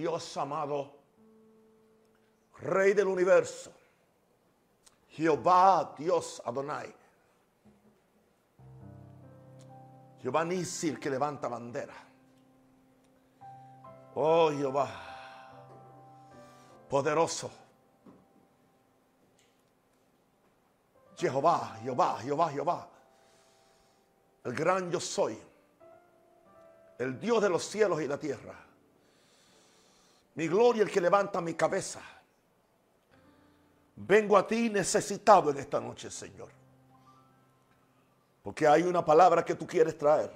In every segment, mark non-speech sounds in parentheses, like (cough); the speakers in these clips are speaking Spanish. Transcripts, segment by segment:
Dios amado, Rey del universo, Jehová Dios Adonai, Jehová Nisir que levanta bandera. Oh Jehová, poderoso. Jehová, Jehová, Jehová, Jehová. El gran yo soy. El Dios de los cielos y la tierra. Mi gloria el que levanta mi cabeza. Vengo a ti necesitado en esta noche, Señor. Porque hay una palabra que tú quieres traer.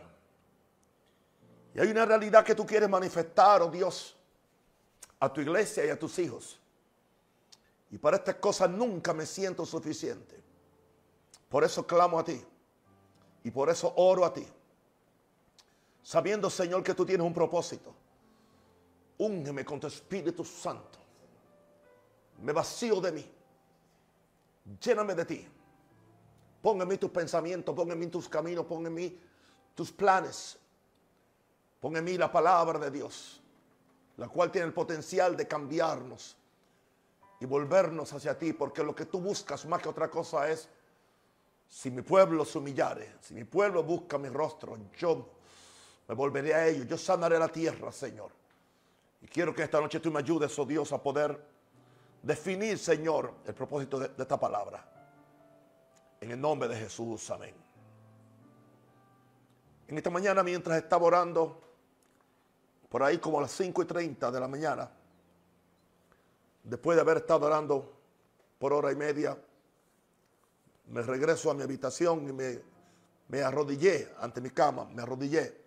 Y hay una realidad que tú quieres manifestar, oh Dios, a tu iglesia y a tus hijos. Y para estas cosas nunca me siento suficiente. Por eso clamo a ti. Y por eso oro a ti. Sabiendo, Señor, que tú tienes un propósito. Úngeme con tu Espíritu Santo. Me vacío de mí. Lléname de ti. Pon en mí tus pensamientos, pon en mí tus caminos, pon en mí tus planes. Pon en mí la palabra de Dios, la cual tiene el potencial de cambiarnos y volvernos hacia ti, porque lo que tú buscas más que otra cosa es, si mi pueblo se humillare, si mi pueblo busca mi rostro, yo me volveré a ellos, yo sanaré la tierra, Señor. Y quiero que esta noche tú me ayudes, oh Dios, a poder definir, Señor, el propósito de, esta palabra. En el nombre de Jesús, amén. En esta mañana, mientras estaba orando, por ahí como a las 5 y 30 de la mañana, después de haber estado orando por hora y media, me regreso a mi habitación y me, me arrodillé ante mi cama, me arrodillé.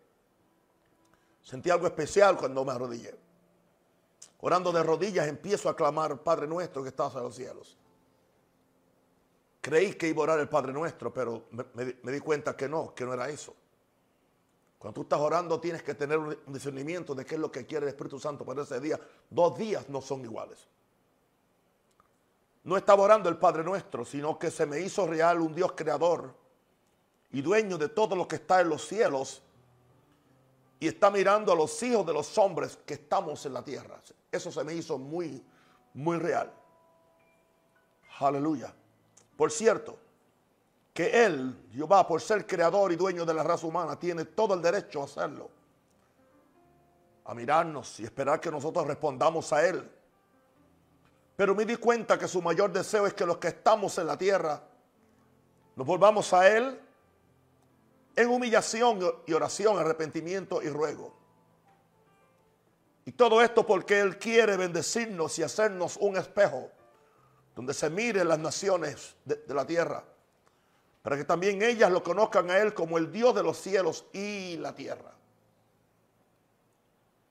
Sentí algo especial cuando me arrodillé. Orando de rodillas empiezo a clamar, Padre nuestro que estás en los cielos. Creí que iba a orar el Padre nuestro, pero me, me- me di cuenta que no, que no era eso. Cuando tú estás orando tienes que tener un discernimiento de qué es lo que quiere el Espíritu Santo para ese día. Dos días no son iguales. No estaba orando el Padre nuestro, sino que se me hizo real un Dios creador y dueño de todo lo que está en los cielos y está mirando a los hijos de los hombres que estamos en la tierra. Eso se me hizo muy, muy real. Aleluya. Por cierto, que Él, Jehová, por ser creador y dueño de la raza humana, tiene todo el derecho a hacerlo. A mirarnos y esperar que nosotros respondamos a Él. Pero me di cuenta que su mayor deseo es que los que estamos en la tierra nos volvamos a Él en humillación y oración, arrepentimiento y ruego. Y todo esto porque Él quiere bendecirnos y hacernos un espejo donde se miren las naciones de, la tierra, para que también ellas lo conozcan a Él como el Dios de los cielos y la tierra.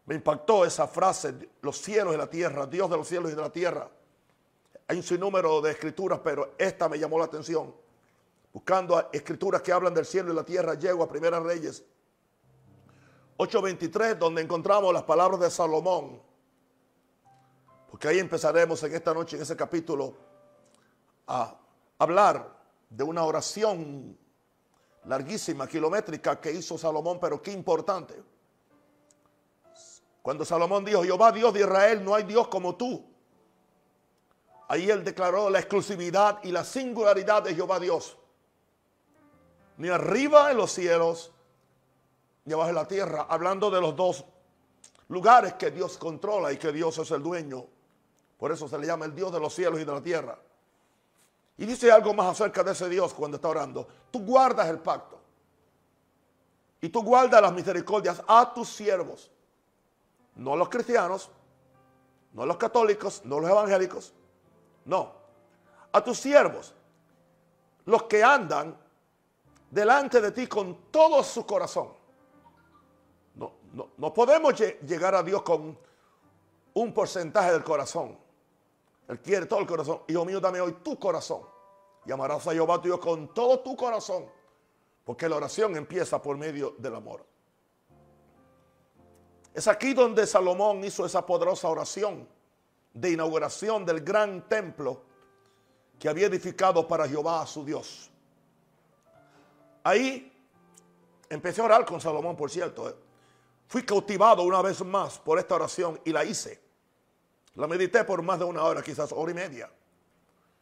Me impactó esa frase, los cielos y la tierra, Dios de los cielos y de la tierra. Hay un sinnúmero de escrituras, pero esta me llamó la atención. Buscando escrituras que hablan del cielo y la tierra, llego a Primera Reyes 8:23, donde encontramos las palabras de Salomón. Porque ahí empezaremos en esta noche, en ese capítulo, a hablar de una oración larguísima, kilométrica que hizo Salomón, pero qué importante. Cuando Salomón dijo, Jehová Dios de Israel, no hay Dios como tú. Ahí él declaró la exclusividad y la singularidad de Jehová Dios. Ni arriba en los cielos, ni abajo en la tierra, hablando de los dos lugares que Dios controla y que Dios es el dueño. Por eso se le llama el Dios de los cielos y de la tierra. Y dice algo más acerca de ese Dios cuando está orando. Tú guardas el pacto. Y tú guardas las misericordias a tus siervos. No a los cristianos, no a los católicos, no a los evangélicos. No. A tus siervos. Los que andan delante de ti con todo su corazón. No, no, no podemos lle- llegar a Dios con un porcentaje del corazón. Él quiere todo el corazón. Hijo mío, dame hoy tu corazón. Y amarás a Jehová tu Dios con todo tu corazón. Porque la oración empieza por medio del amor. Es aquí donde Salomón hizo esa poderosa oración de inauguración del gran templo que había edificado para Jehová su Dios. Ahí empecé a orar con Salomón, por cierto. eh. fui cautivado una vez más por esta oración y la hice. La medité por más de una hora, quizás hora y media.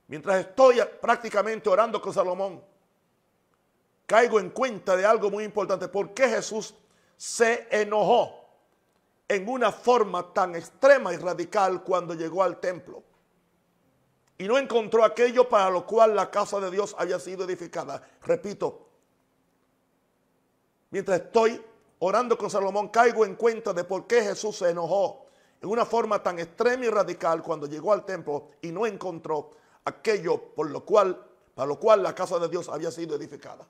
Mientras estoy prácticamente orando con Salomón, caigo en cuenta de algo muy importante. ¿Por qué Jesús se enojó en una forma tan extrema y radical cuando llegó al templo? Y no encontró aquello para lo cual la casa de Dios había sido edificada. Repito, mientras estoy orando con Salomón, caigo en cuenta de por qué Jesús se enojó en una forma tan extrema y radical cuando llegó al templo y no encontró aquello por lo cual, para lo cual la casa de Dios había sido edificada.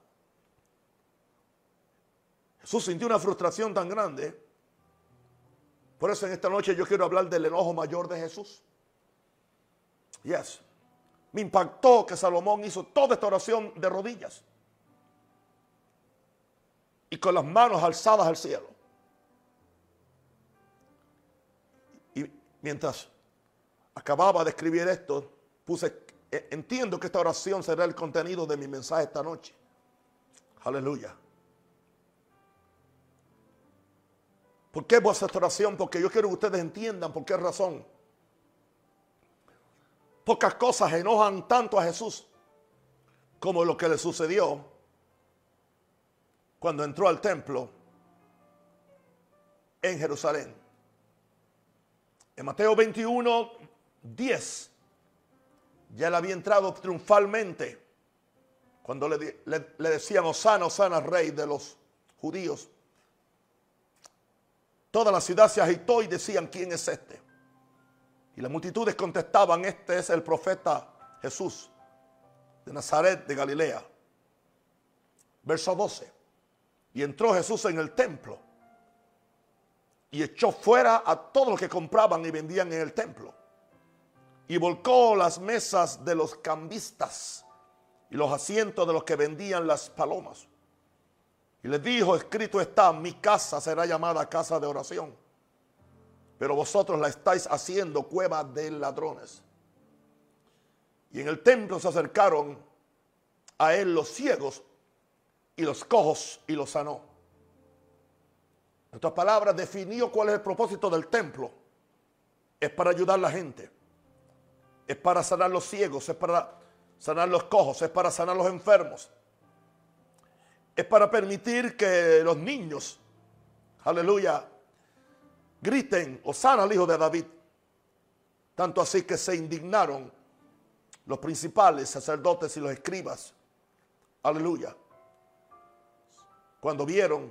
Jesús sintió una frustración tan grande. Por eso en esta noche yo quiero hablar del enojo mayor de Jesús. Yes. Me impactó que Salomón hizo toda esta oración de rodillas y con las manos alzadas al cielo. Y mientras acababa de escribir esto, puse, e, entiendo que esta oración será el contenido de mi mensaje esta noche. Aleluya. ¿Por qué voy a esta oración? Porque yo quiero que ustedes entiendan por qué razón. Pocas cosas enojan tanto a Jesús como lo que le sucedió cuando entró al templo en Jerusalén. En Mateo 21, 10, ya él había entrado triunfalmente cuando le, decían, Osana, Osana, rey de los judíos. Toda la ciudad se agitó y decían, ¿quién es este? Y las multitudes contestaban, este es el profeta Jesús de Nazaret de Galilea. Verso 12. Y entró Jesús en el templo y echó fuera a todos los que compraban y vendían en el templo. Y volcó las mesas de los cambistas y los asientos de los que vendían las palomas. Y les dijo, escrito está, mi casa será llamada casa de oración. Pero vosotros la estáis haciendo cueva de ladrones. Y en el templo se acercaron a él los ciegos y los cojos y los sanó. En otras palabras, definió cuál es el propósito del templo. Es para ayudar a la gente. Es para sanar los ciegos, es para sanar los cojos, es para sanar los enfermos. Es para permitir que los niños, aleluya, griten, o sana al hijo de David. Tanto así que se indignaron los principales sacerdotes y los escribas. Aleluya cuando vieron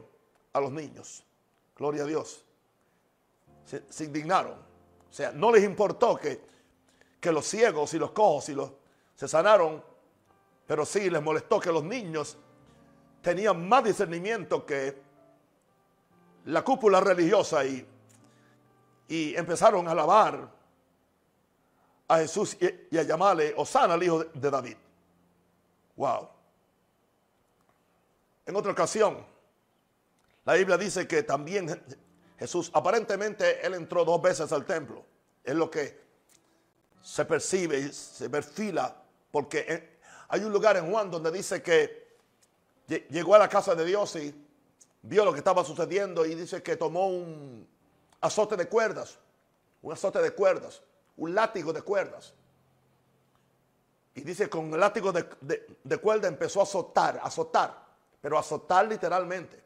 a los niños. Gloria a Dios. Se, indignaron. O sea, no les importó que, que los ciegos y los cojos y los, se sanaron, pero sí les molestó que los niños tenían más discernimiento que la cúpula religiosa y, y empezaron a alabar a Jesús y, a llamarle Osana al hijo de David. Wow. En otra ocasión, la Biblia dice que también Jesús, aparentemente, él entró dos veces al templo. Es lo que se percibe y se perfila, porque hay un lugar en Juan donde dice que llegó a la casa de Dios y vio lo que estaba sucediendo y dice que tomó un azote de cuerdas, un azote de cuerdas, un látigo de cuerdas. Y dice con el látigo de, de cuerda empezó a azotar, azotar pero azotar literalmente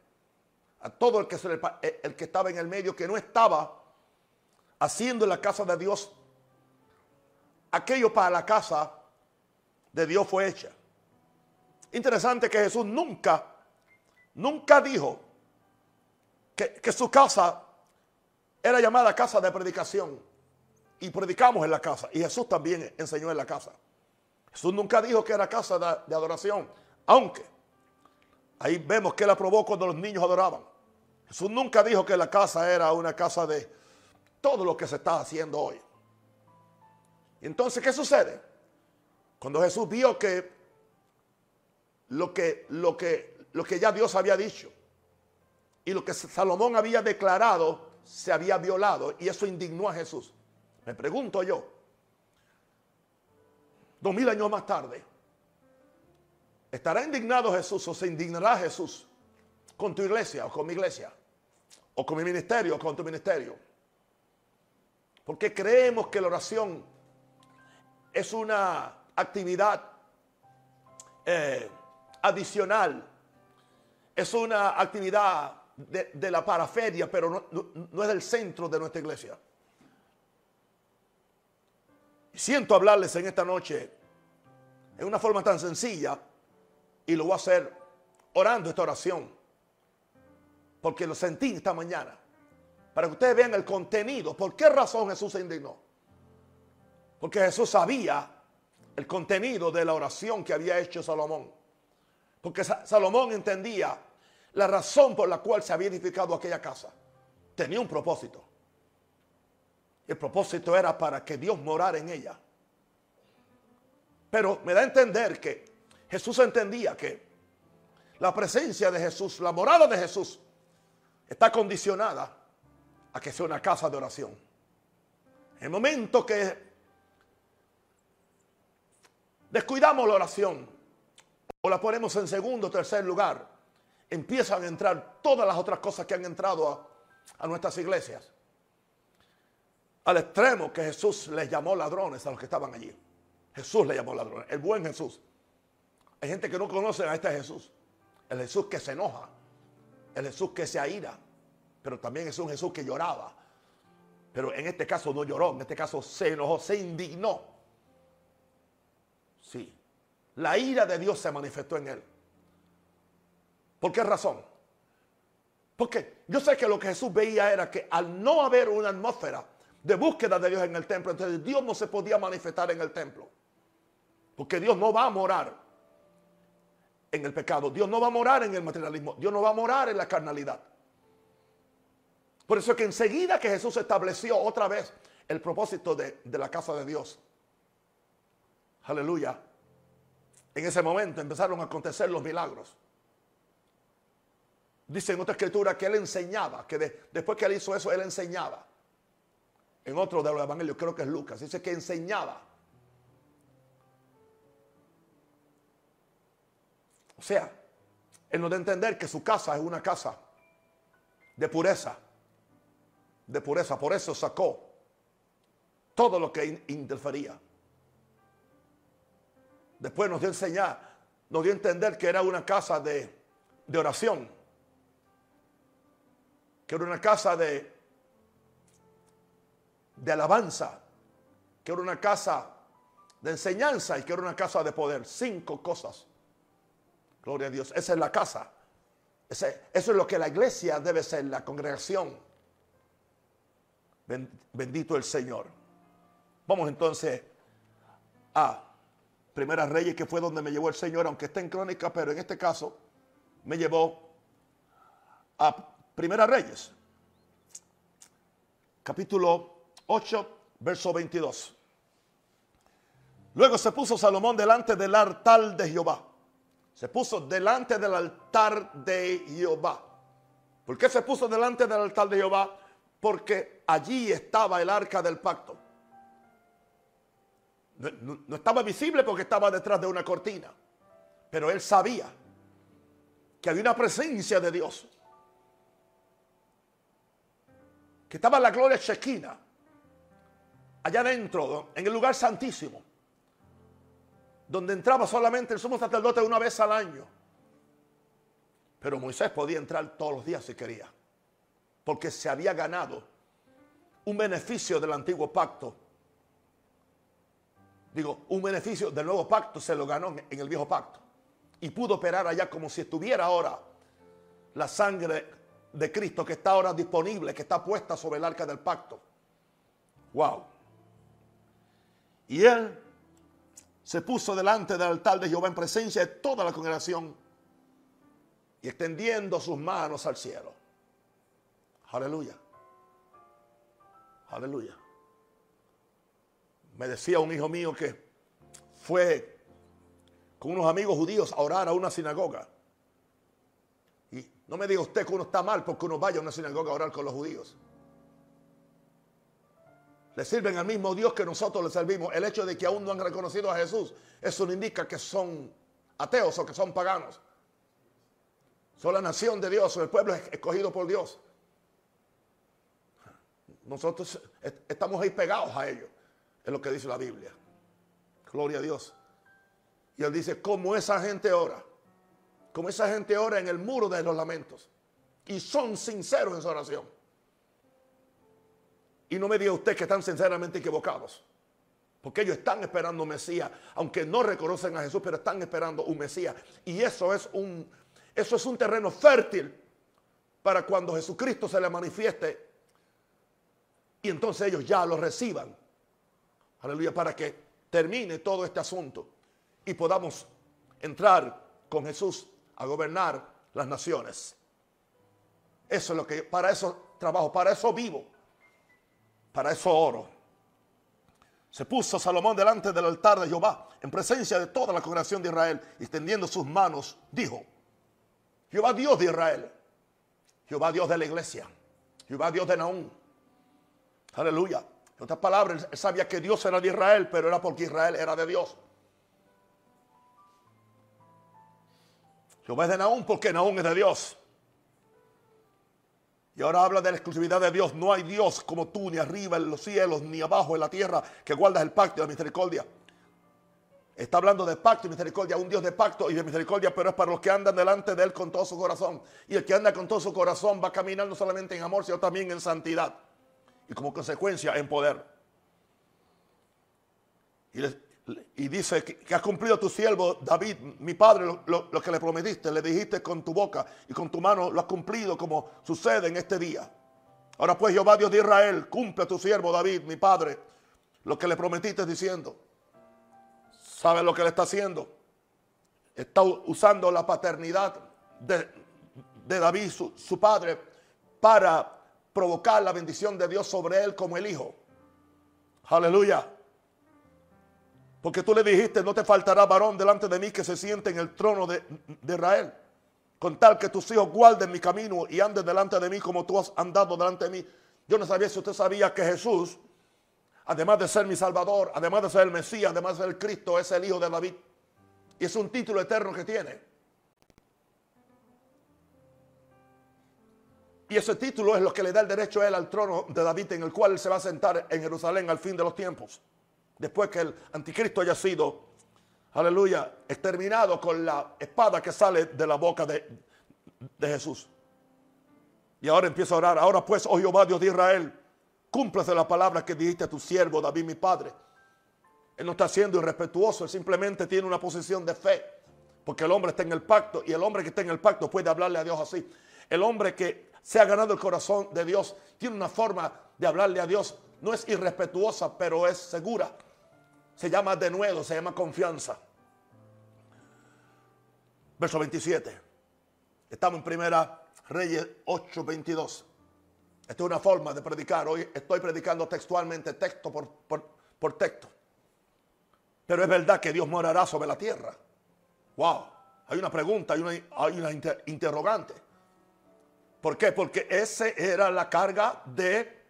a todo el que, eh, el que estaba en el medio, que no estaba haciendo en la casa de Dios aquello para la casa de Dios fue hecha. Interesante que Jesús nunca, nunca dijo que, que, su casa era llamada casa de predicación. Y predicamos en la casa. Y Jesús también enseñó en la casa. Jesús nunca dijo que era casa de, de adoración. Aunque Ahí vemos que él aprobó cuando los niños adoraban. Jesús nunca dijo que la casa era una casa de todo lo que se está haciendo hoy. entonces, ¿qué sucede? Cuando Jesús vio que lo que, lo que, lo que ya Dios había dicho y lo que Salomón había declarado se había violado y eso indignó a Jesús. Me pregunto yo, dos mil años más tarde, ¿Estará indignado Jesús o se indignará Jesús con tu iglesia o con mi iglesia? o con mi ministerio o con tu ministerio. Porque creemos que la oración es una actividad eh, adicional, es una actividad de, la paraferia, pero no, es el centro de nuestra iglesia. Siento hablarles en esta noche en una forma tan sencilla y lo voy a hacer orando esta oración, porque lo sentí esta mañana, para que ustedes vean el contenido. ¿Por qué razón Jesús se indignó? Porque Jesús sabía el contenido de la oración que había hecho Salomón. Porque Salomón entendía la razón por la cual se había edificado aquella casa. Tenía un propósito. El propósito era para que Dios morara en ella. Pero me da a entender que Jesús entendía que la presencia de Jesús, la morada de Jesús, está condicionada a que sea una casa de oración. En el momento que descuidamos la oración o la ponemos en segundo o tercer lugar, empiezan a entrar todas las otras cosas que han entrado a, a nuestras iglesias. Al extremo que Jesús les llamó ladrones a los que estaban allí. Jesús le llamó ladrones, el buen Jesús. Hay gente que no conoce a este Jesús. El Jesús que se enoja, el Jesús que se aira, pero también es un Jesús que lloraba. Pero en este caso no lloró, en este caso se enojó, se indignó. Sí, la ira de Dios se manifestó en él. ¿Por qué razón? Porque yo sé que lo que Jesús veía era que al no haber una atmósfera de búsqueda de Dios en el templo, entonces Dios no se podía manifestar en el templo. Porque Dios no va a morar en el pecado. Dios no va a morar en el materialismo. Dios no va a morar en la carnalidad. Por eso es que enseguida que Jesús estableció otra vez el propósito de, de la casa de Dios. Aleluya. En ese momento empezaron a acontecer los milagros. Dice en otra escritura que él enseñaba, que después que él hizo eso, él enseñaba. En otro de los evangelios, creo que es Lucas, dice que enseñaba. O sea, él nos da a entender que su casa es una casa de pureza. De pureza. Por eso sacó todo lo que interfería. Después nos dio a enseñar, nos dio a entender que era una casa de, oración. Que era una casa de, de alabanza. Que era una casa de enseñanza y que era una casa de poder. Cinco cosas Gloria a Dios. Esa es la casa. eso es lo que la iglesia debe ser, la congregación. Bendito el Señor. Vamos entonces a Primera Reyes, que fue donde me llevó el Señor, aunque está en crónica, pero en este caso me llevó a Primera Reyes, capítulo 8, verso 22. Luego se puso Salomón delante del altar de Jehová se puso delante del altar de Jehová. ¿Por qué se puso delante del altar de Jehová? Porque allí estaba el arca del pacto. No, estaba visible porque estaba detrás de una cortina. Pero él sabía que había una presencia de Dios. Que estaba la gloria chequina. Allá adentro, en el lugar santísimo donde entraba solamente el sumo sacerdote una vez al año. Pero Moisés podía entrar todos los días si quería, porque se había ganado un beneficio del antiguo pacto. Digo, un beneficio del nuevo pacto se lo ganó en el viejo pacto. Y pudo operar allá como si estuviera ahora la sangre de Cristo que está ahora disponible, que está puesta sobre el arca del pacto. Wow. Y él se puso delante del altar de Jehová en presencia de toda la congregación y extendiendo sus manos al cielo. Aleluya. Aleluya. Me decía un hijo mío que fue con unos amigos judíos a orar a una sinagoga. Y no me diga usted que uno está mal porque uno vaya a una sinagoga a orar con los judíos le sirven al mismo Dios que nosotros le servimos. El hecho de que aún no han reconocido a Jesús, eso no indica que son ateos o que son paganos. Son la nación de Dios, son el pueblo escogido por Dios. nosotros estamos ahí pegados a ellos. Es lo que dice la Biblia. Gloria a Dios. Y él dice, como esa gente ora, como esa gente ora en el muro de los lamentos. Y son sinceros en su oración. Y no me diga usted que están sinceramente equivocados. Porque ellos están esperando un Mesías, aunque no reconocen a Jesús, pero están esperando un Mesías. Y eso es un, eso es un terreno fértil para cuando Jesucristo se le manifieste y entonces ellos ya lo reciban. Aleluya, para que termine todo este asunto y podamos entrar con Jesús a gobernar las naciones. Eso es lo que, para eso trabajo, para eso vivo, para eso oro. Se puso Salomón delante del altar de Jehová, en presencia de toda la congregación de Israel, extendiendo sus manos, dijo, Jehová Dios de Israel, Jehová Dios de la iglesia, Jehová Dios de Naúm. Aleluya. En otras palabras, él sabía que Dios era de Israel, pero era porque Israel era de Dios. Jehová es de Naúm porque Naúm es de Dios. Y ahora habla de la exclusividad de Dios. No hay Dios como tú, ni arriba en los cielos, ni abajo en la tierra, que guardas el pacto y la misericordia. Está hablando de pacto y misericordia, un Dios de pacto y de misericordia, pero es para los que andan delante de Él con todo su corazón. Y el que anda con todo su corazón va no solamente en amor, sino también en santidad. Y como consecuencia en poder. Y les, y dice que, has cumplido tu siervo David, mi padre, lo, que le prometiste, le dijiste con tu boca y con tu mano lo has cumplido como sucede en este día. Ahora pues Jehová Dios de Israel, cumple tu siervo David, mi padre, lo que le prometiste diciendo. ¿Sabe lo que le está haciendo? Está usando la paternidad de, David, su, su padre, para provocar la bendición de Dios sobre él como el hijo. Aleluya. Porque tú le dijiste, no te faltará varón delante de mí que se siente en el trono de, Israel. Con tal que tus hijos guarden mi camino y anden delante de mí como tú has andado delante de mí. Yo no sabía si usted sabía que Jesús, además de ser mi Salvador, además de ser el Mesías, además de ser el Cristo, es el Hijo de David. Y es un título eterno que tiene. Y ese título es lo que le da el derecho a él al trono de David, en el cual él se va a sentar en Jerusalén al fin de los tiempos después que el anticristo haya sido, aleluya, exterminado con la espada que sale de la boca de, Jesús. Y ahora empieza a orar. Ahora pues, oh Jehová Dios de Israel, cúmplese la palabra que dijiste a tu siervo David, mi padre. Él no está siendo irrespetuoso, él simplemente tiene una posición de fe. Porque el hombre está en el pacto y el hombre que está en el pacto puede hablarle a Dios así. El hombre que se ha ganado el corazón de Dios tiene una forma de hablarle a Dios. No es irrespetuosa, pero es segura se llama de nuevo, se llama confianza. Verso 27. Estamos en Primera Reyes 8, 22. Esta es una forma de predicar. Hoy estoy predicando textualmente, texto por, por, texto. Pero es verdad que Dios morará sobre la tierra. Wow. Hay una pregunta, hay una, hay una interrogante. ¿Por qué? Porque esa era la carga de,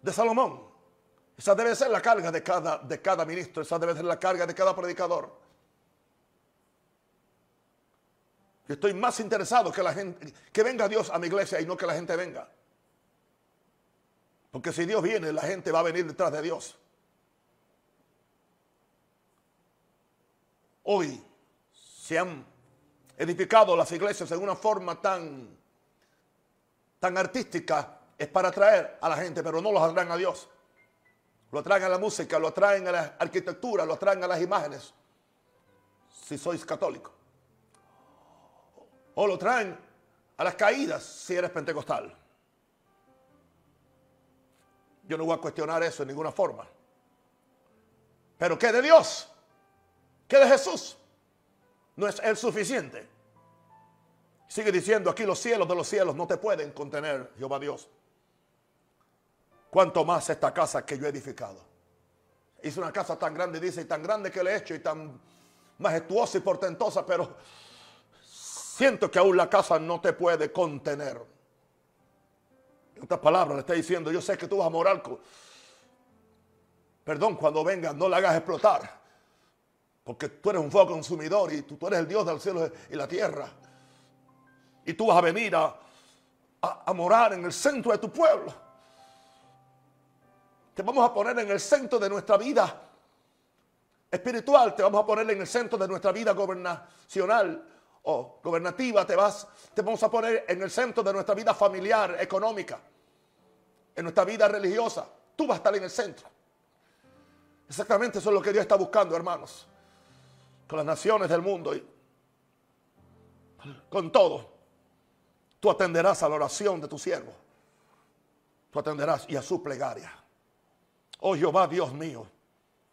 de Salomón. Esa debe ser la carga de cada, de cada ministro, esa debe ser la carga de cada predicador. Yo estoy más interesado que la gente, que venga Dios a mi iglesia y no que la gente venga. Porque si Dios viene, la gente va a venir detrás de Dios. Hoy se han edificado las iglesias en una forma tan, tan artística, es para atraer a la gente, pero no los atraen a Dios. Lo atraen a la música, lo atraen a la arquitectura, lo atraen a las imágenes. Si sois católico. O lo traen a las caídas si eres pentecostal. Yo no voy a cuestionar eso en ninguna forma. Pero ¿qué de Dios? ¿Qué de Jesús? No es el suficiente. Sigue diciendo aquí los cielos de los cielos no te pueden contener, Jehová Dios cuanto más esta casa que yo he edificado. Hice una casa tan grande, dice, y tan grande que le he hecho, y tan majestuosa y portentosa, pero siento que aún la casa no te puede contener. En otras palabras, le está diciendo, yo sé que tú vas a morar. Perdón, cuando venga, no la hagas explotar. Porque tú eres un fuego consumidor y tú, tú eres el Dios del cielo y la tierra. Y tú vas a venir a, a morar en el centro de tu pueblo te vamos a poner en el centro de nuestra vida espiritual, te vamos a poner en el centro de nuestra vida gobernacional o gobernativa, te, vas, te vamos a poner en el centro de nuestra vida familiar, económica, en nuestra vida religiosa. Tú vas a estar en el centro. Exactamente eso es lo que Dios está buscando, hermanos. Con las naciones del mundo y con todo. Tú atenderás a la oración de tu siervo. Tú atenderás y a su plegaria. Oh Jehová, Dios mío,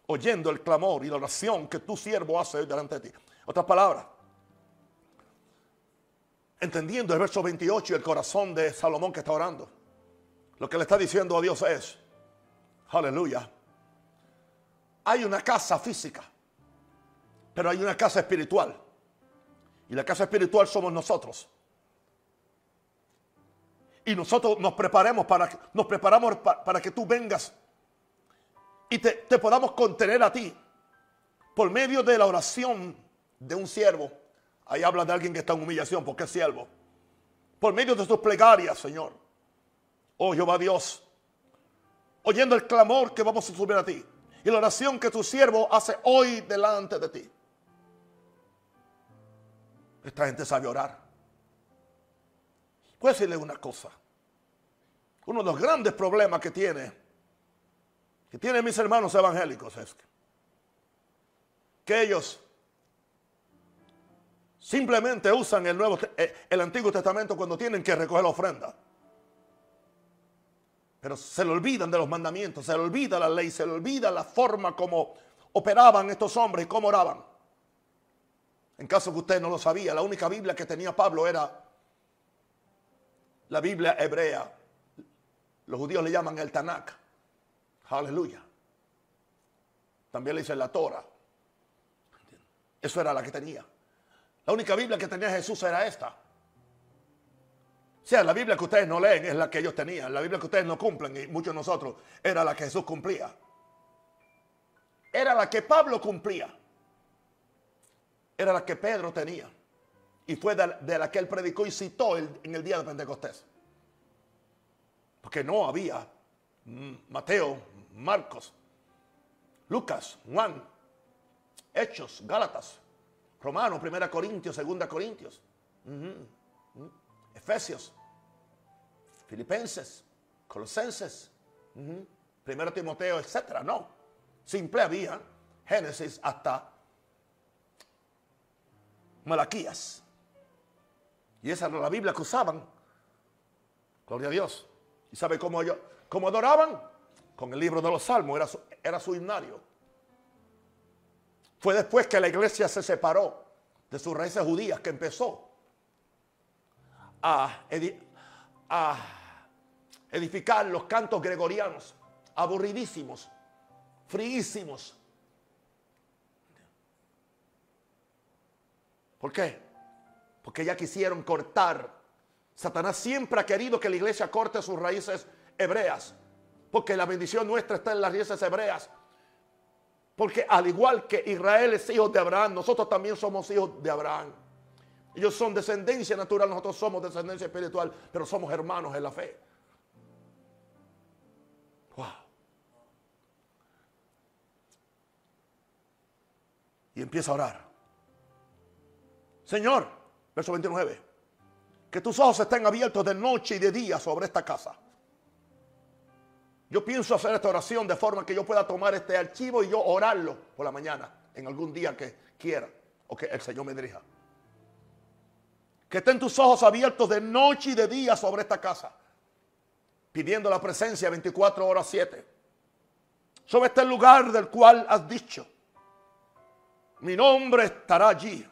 oyendo el clamor y la oración que tu siervo hace delante de ti. Otras palabras, entendiendo el verso 28 y el corazón de Salomón que está orando. Lo que le está diciendo a Dios es, aleluya, hay una casa física, pero hay una casa espiritual. Y la casa espiritual somos nosotros. Y nosotros nos preparemos para, nos preparamos para, que tú vengas y te, podamos contener a ti por medio de la oración de un siervo. Ahí habla de alguien que está en humillación porque es siervo. Por medio de sus plegarias, Señor. Oh Jehová Dios, oyendo el clamor que vamos a subir a ti y la oración que tu siervo hace hoy delante de ti. Esta gente sabe orar. Puedo decirle una cosa. Uno de los grandes problemas que tiene, que tienen mis hermanos evangélicos es que ellos simplemente usan el, Nuevo, eh, el Antiguo Testamento cuando tienen que recoger la ofrenda. Pero se le olvidan de los mandamientos, se le olvida la ley, se le olvida la forma como operaban estos hombres y cómo oraban. En caso que usted no lo sabía, la única Biblia que tenía Pablo era la Biblia hebrea. Los judíos le llaman el Tanakh. Aleluya. También le dicen la Torah. Eso era la que tenía. La única Biblia que tenía Jesús era esta. O sea, la Biblia que ustedes no leen es la que ellos tenían. La Biblia que ustedes no cumplen y muchos de nosotros era la que Jesús cumplía. Era la que Pablo cumplía. Era la que Pedro tenía. Y fue de, la que él predicó y citó en el día de Pentecostés. Porque no había mm, Mateo, Marcos, Lucas, Juan, Hechos, Gálatas, Romanos, Primera Corintios, Segunda Corintios. Efesios, Filipenses, Colosenses, Primero Timoteo, etcétera. No, simple había Génesis hasta Malaquías. Y esa era la Biblia que usaban. Gloria a Dios. ¿Y sabe cómo ellos cómo adoraban? Con el libro de los Salmos, era su, era su himnario. Fue después que la iglesia se separó de sus raíces judías que empezó a, edificar los cantos gregorianos, aburridísimos, fríísimos. ¿Por qué? Porque ya quisieron cortar. Satanás siempre ha querido que la iglesia corte sus raíces hebreas. Porque la bendición nuestra está en las raíces hebreas. Porque al igual que Israel es hijo de Abraham, nosotros también somos hijos de Abraham. Ellos son descendencia natural, nosotros somos descendencia espiritual, pero somos hermanos en la fe. Wow. Y empieza a orar. Señor, verso 29, que tus ojos estén abiertos de noche y de día sobre esta casa. Yo pienso hacer esta oración de forma que yo pueda tomar este archivo y yo orarlo por la mañana, en algún día que quiera, o que el Señor me dirija. Que estén tus ojos abiertos de noche y de día sobre esta casa. Pidiendo la presencia 24 horas 7. Sobre este lugar del cual has dicho. Mi nombre estará allí.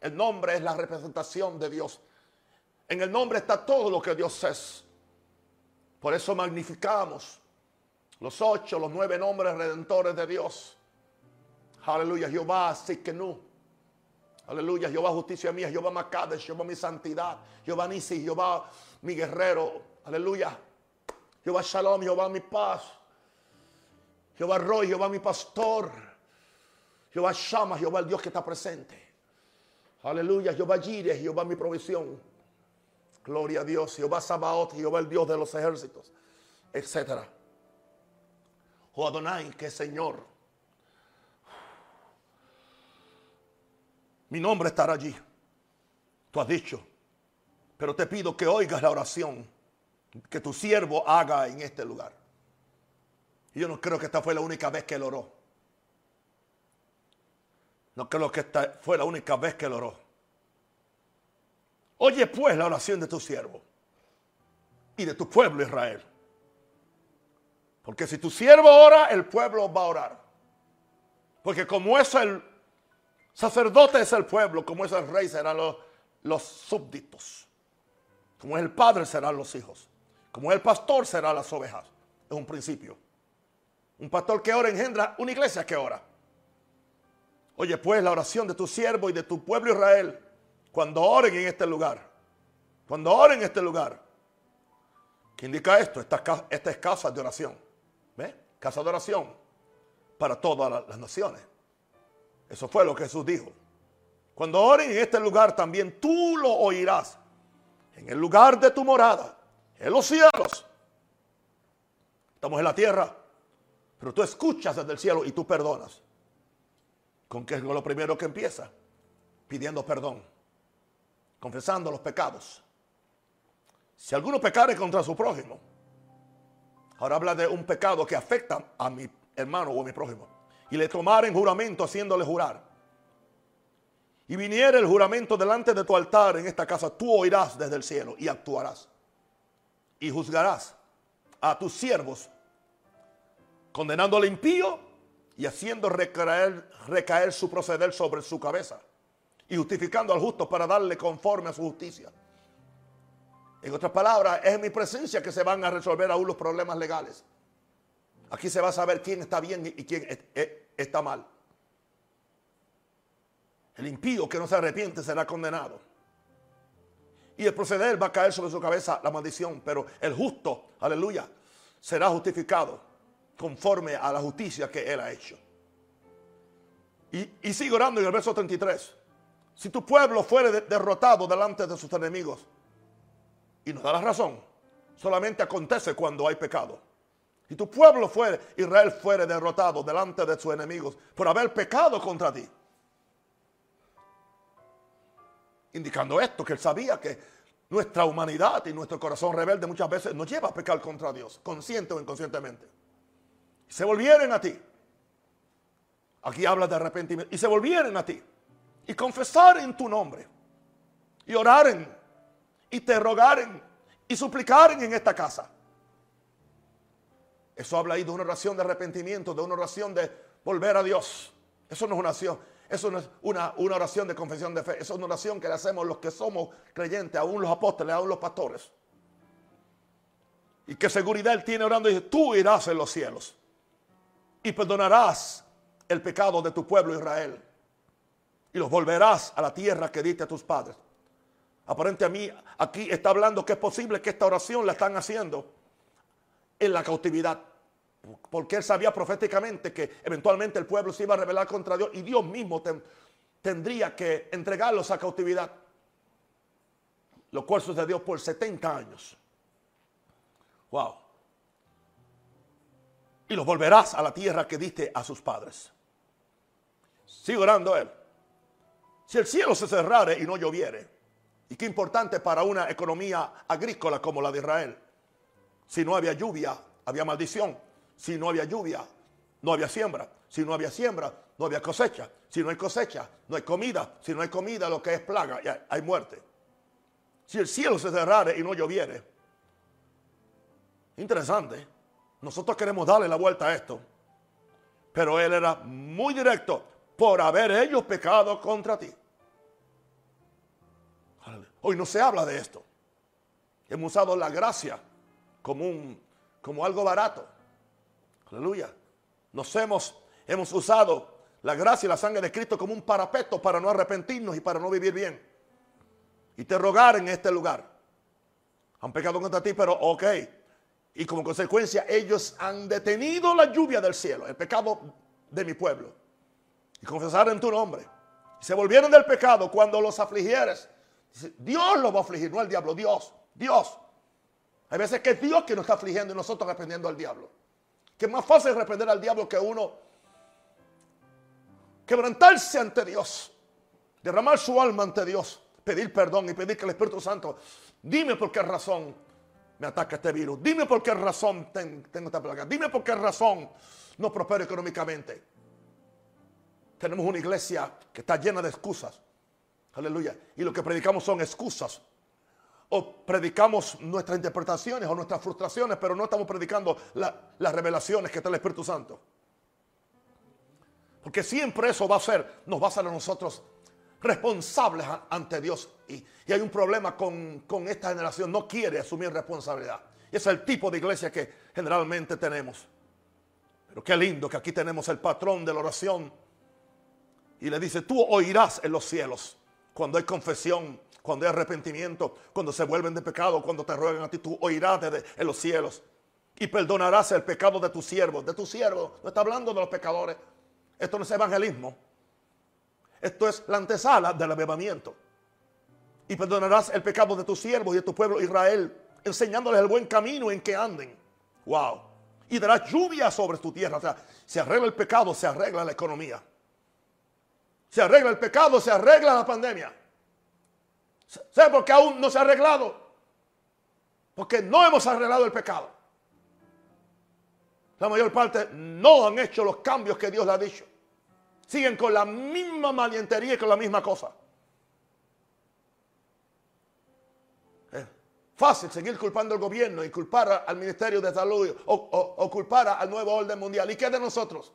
El nombre es la representación de Dios. En el nombre está todo lo que Dios es. Por eso magnificamos los ocho, los nueve nombres redentores de Dios. Aleluya, Jehová, Sikenu. Aleluya, Jehová justicia mía, Jehová Macades, Jehová mi santidad, Jehová Nisi, Jehová mi guerrero. Aleluya. Jehová Shalom, Jehová mi paz. Jehová Roy, Jehová mi pastor. Jehová Shama, Jehová el Dios que está presente. Aleluya, Jehová Jireh, Jehová mi provisión. Gloria a Dios, Jehová Sabaoth, Jehová el Dios de los ejércitos, etcétera. O Adonai, que Señor. Mi nombre estará allí. Tú has dicho. Pero te pido que oigas la oración que tu siervo haga en este lugar. Y yo no creo que esta fue la única vez que él oró. No creo que esta fue la única vez que él oró. Oye pues la oración de tu siervo y de tu pueblo Israel. Porque si tu siervo ora, el pueblo va a orar. Porque como es el sacerdote es el pueblo, como es el rey serán los, los súbditos. Como es el padre serán los hijos. Como es el pastor serán las ovejas. Es un principio. Un pastor que ora engendra una iglesia que ora. Oye pues la oración de tu siervo y de tu pueblo Israel cuando oren en este lugar. Cuando oren en este lugar. ¿Qué indica esto? Esta, es casa de oración. Casa de oración para todas las naciones. Eso fue lo que Jesús dijo. Cuando oren en este lugar también tú lo oirás. En el lugar de tu morada. En los cielos. Estamos en la tierra. Pero tú escuchas desde el cielo y tú perdonas. ¿Con qué es lo primero que empieza? Pidiendo perdón. Confesando los pecados. Si alguno pecare contra su prójimo. Ahora habla de un pecado que afecta a mi hermano o a mi prójimo. Y le tomaren juramento haciéndole jurar. Y viniera el juramento delante de tu altar en esta casa, tú oirás desde el cielo y actuarás. Y juzgarás a tus siervos, condenando al impío y haciendo recaer, recaer su proceder sobre su cabeza y justificando al justo para darle conforme a su justicia. En otras palabras, es en mi presencia que se van a resolver aún los problemas legales. Aquí se va a saber quién está bien y quién está mal. El impío que no se arrepiente será condenado. Y el proceder va a caer sobre su cabeza la maldición, pero el justo, aleluya, será justificado conforme a la justicia que Él ha hecho. Y, y sigue orando en el verso 33. Si tu pueblo fuere derrotado delante de sus enemigos, y nos da la razón, solamente acontece cuando hay pecado. Si tu pueblo fuere, Israel fuere derrotado delante de sus enemigos por haber pecado contra ti. Indicando esto, que él sabía que nuestra humanidad y nuestro corazón rebelde muchas veces nos lleva a pecar contra Dios, consciente o inconscientemente se volvieren a ti. Aquí habla de arrepentimiento. Y se volvieren a ti. Y confesaren tu nombre. Y oraren. Y te rogaren. Y suplicaren en esta casa. Eso habla ahí de una oración de arrepentimiento, de una oración de volver a Dios. Eso no es una oración. Eso no es una, una oración de confesión de fe. Eso es una oración que le hacemos los que somos creyentes, aún los apóstoles, aún los pastores. Y qué seguridad él tiene orando dice, tú irás en los cielos y perdonarás el pecado de tu pueblo Israel y los volverás a la tierra que diste a tus padres. Aparente a mí, aquí está hablando que es posible que esta oración la están haciendo en la cautividad. Porque él sabía proféticamente que eventualmente el pueblo se iba a rebelar contra Dios y Dios mismo tendría que entregarlos a cautividad. Lo cual sucedió por 70 años. Wow y los volverás a la tierra que diste a sus padres. Sigue orando él. Si el cielo se cerrare y no lloviere, y qué importante para una economía agrícola como la de Israel, si no había lluvia, había maldición. Si no había lluvia, no había siembra. Si no había siembra, no había cosecha. Si no hay cosecha, no hay comida. Si no hay comida, lo que es plaga, hay muerte. Si el cielo se cerrare y no lloviere. Interesante. Nosotros queremos darle la vuelta a esto. Pero él era muy directo por haber ellos pecado contra ti. Hoy no se habla de esto. Hemos usado la gracia como, un, como algo barato. Aleluya. Nos hemos, hemos usado la gracia y la sangre de Cristo como un parapeto para no arrepentirnos y para no vivir bien. Y te rogar en este lugar. Han pecado contra ti, pero ok, y como consecuencia ellos han detenido la lluvia del cielo, el pecado de mi pueblo. Y confesaron tu nombre. Y se volvieron del pecado cuando los afligieres. Dios los va a afligir, no el diablo, Dios, Dios. Hay veces que es Dios que nos está afligiendo y nosotros reprendiendo al diablo. Que es más fácil reprender al diablo que uno quebrantarse ante Dios, derramar su alma ante Dios, pedir perdón y pedir que el Espíritu Santo, dime por qué razón me ataca este virus, dime por qué razón tengo esta plaga, dime por qué razón no prospero económicamente. Tenemos una iglesia que está llena de excusas. Aleluya. Y lo que predicamos son excusas. O predicamos nuestras interpretaciones o nuestras frustraciones, pero no estamos predicando las revelaciones que está el Espíritu Santo. Porque siempre eso va a ser, nos va a hacer a nosotros responsables ante Dios. Y, hay un problema con, con, esta generación, no quiere asumir responsabilidad. Y es el tipo de iglesia que generalmente tenemos. Pero qué lindo que aquí tenemos el patrón de la oración. Y le dice, tú oirás en los cielos cuando hay confesión, cuando hay arrepentimiento, cuando se vuelven de pecado, cuando te ruegan a ti, tú oirás desde, los cielos. Y perdonarás el pecado de tu siervo, de tu siervo. No está hablando de los pecadores. Esto no es evangelismo. Esto es la antesala del avivamiento. Y perdonarás el pecado de tus siervos y de tu pueblo Israel, enseñándoles el buen camino en que anden. Wow. Y darás lluvia sobre tu tierra. O sea, se arregla el pecado, se arregla la economía. Se arregla el pecado, se arregla la pandemia. ¿Sabe por qué aún no se ha arreglado? Porque no hemos arreglado el pecado. La mayor parte no han hecho los cambios que Dios le ha dicho. Siguen con la misma malientería y con la misma cosa. Es fácil seguir culpando al gobierno y culpar al Ministerio de Salud o, o culpar al nuevo orden mundial. ¿Y qué de nosotros?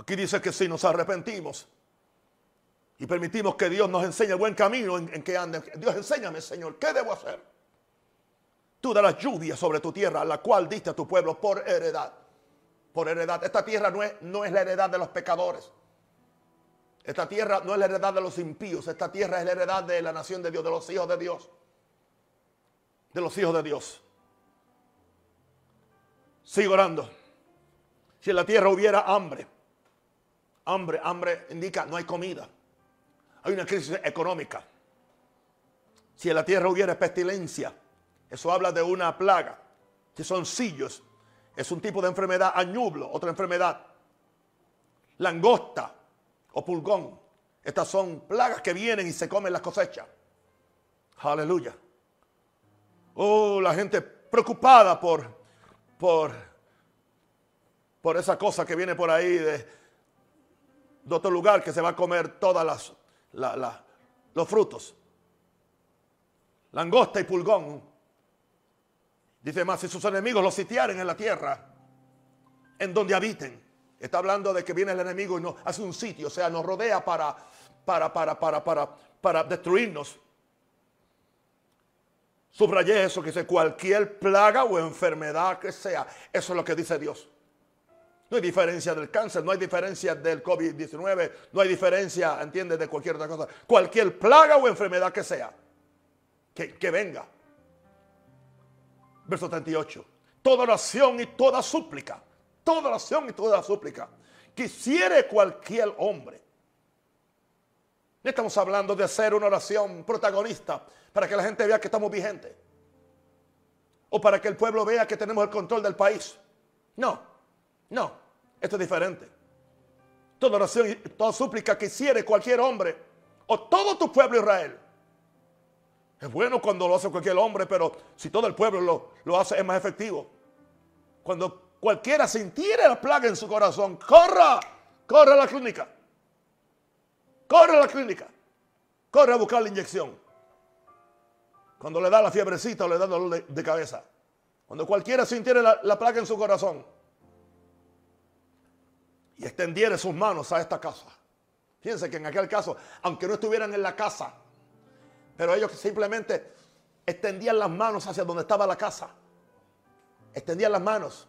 Aquí dice que si nos arrepentimos y permitimos que Dios nos enseñe el buen camino en, que ande. Dios enséñame, Señor, ¿qué debo hacer? Tú darás lluvia sobre tu tierra, la cual diste a tu pueblo por heredad por heredad. Esta tierra no es, no es la heredad de los pecadores. Esta tierra no es la heredad de los impíos. Esta tierra es la heredad de la nación de Dios, de los hijos de Dios. De los hijos de Dios. Sigo orando. Si en la tierra hubiera hambre, hambre, hambre indica no hay comida. Hay una crisis económica. Si en la tierra hubiera pestilencia, eso habla de una plaga. Si son sillos, es un tipo de enfermedad añublo, otra enfermedad. Langosta o pulgón. Estas son plagas que vienen y se comen las cosechas. Aleluya. Oh, la gente preocupada por, por, por esa cosa que viene por ahí de, de otro lugar que se va a comer todas las, los frutos. Langosta y pulgón Dice más, si sus enemigos los sitiaren en la tierra, en donde habiten. Está hablando de que viene el enemigo y nos hace un sitio, o sea, nos rodea para, para, para, para, para, para destruirnos. Subrayé eso, que dice cualquier plaga o enfermedad que sea. Eso es lo que dice Dios. No hay diferencia del cáncer, no hay diferencia del COVID-19, no hay diferencia, entiende de cualquier otra cosa. Cualquier plaga o enfermedad que sea, que, que venga verso 38. Toda oración y toda súplica, toda oración y toda súplica, quisiere cualquier hombre. No estamos hablando de hacer una oración protagonista para que la gente vea que estamos vigentes. O para que el pueblo vea que tenemos el control del país. No, no, esto es diferente. Toda oración y toda súplica quisiere cualquier hombre o todo tu pueblo Israel es bueno cuando lo hace cualquier hombre, pero si todo el pueblo lo, lo hace es más efectivo. Cuando cualquiera sintiera la plaga en su corazón, corra, corre a la clínica. Corre a la clínica. Corre a buscar la inyección. Cuando le da la fiebrecita o le da dolor de, cabeza. Cuando cualquiera sintiera la, la plaga en su corazón. Y extendiera sus manos a esta casa. Fíjense que en aquel caso, aunque no estuvieran en la casa, pero ellos simplemente extendían las manos hacia donde estaba la casa. Extendían las manos.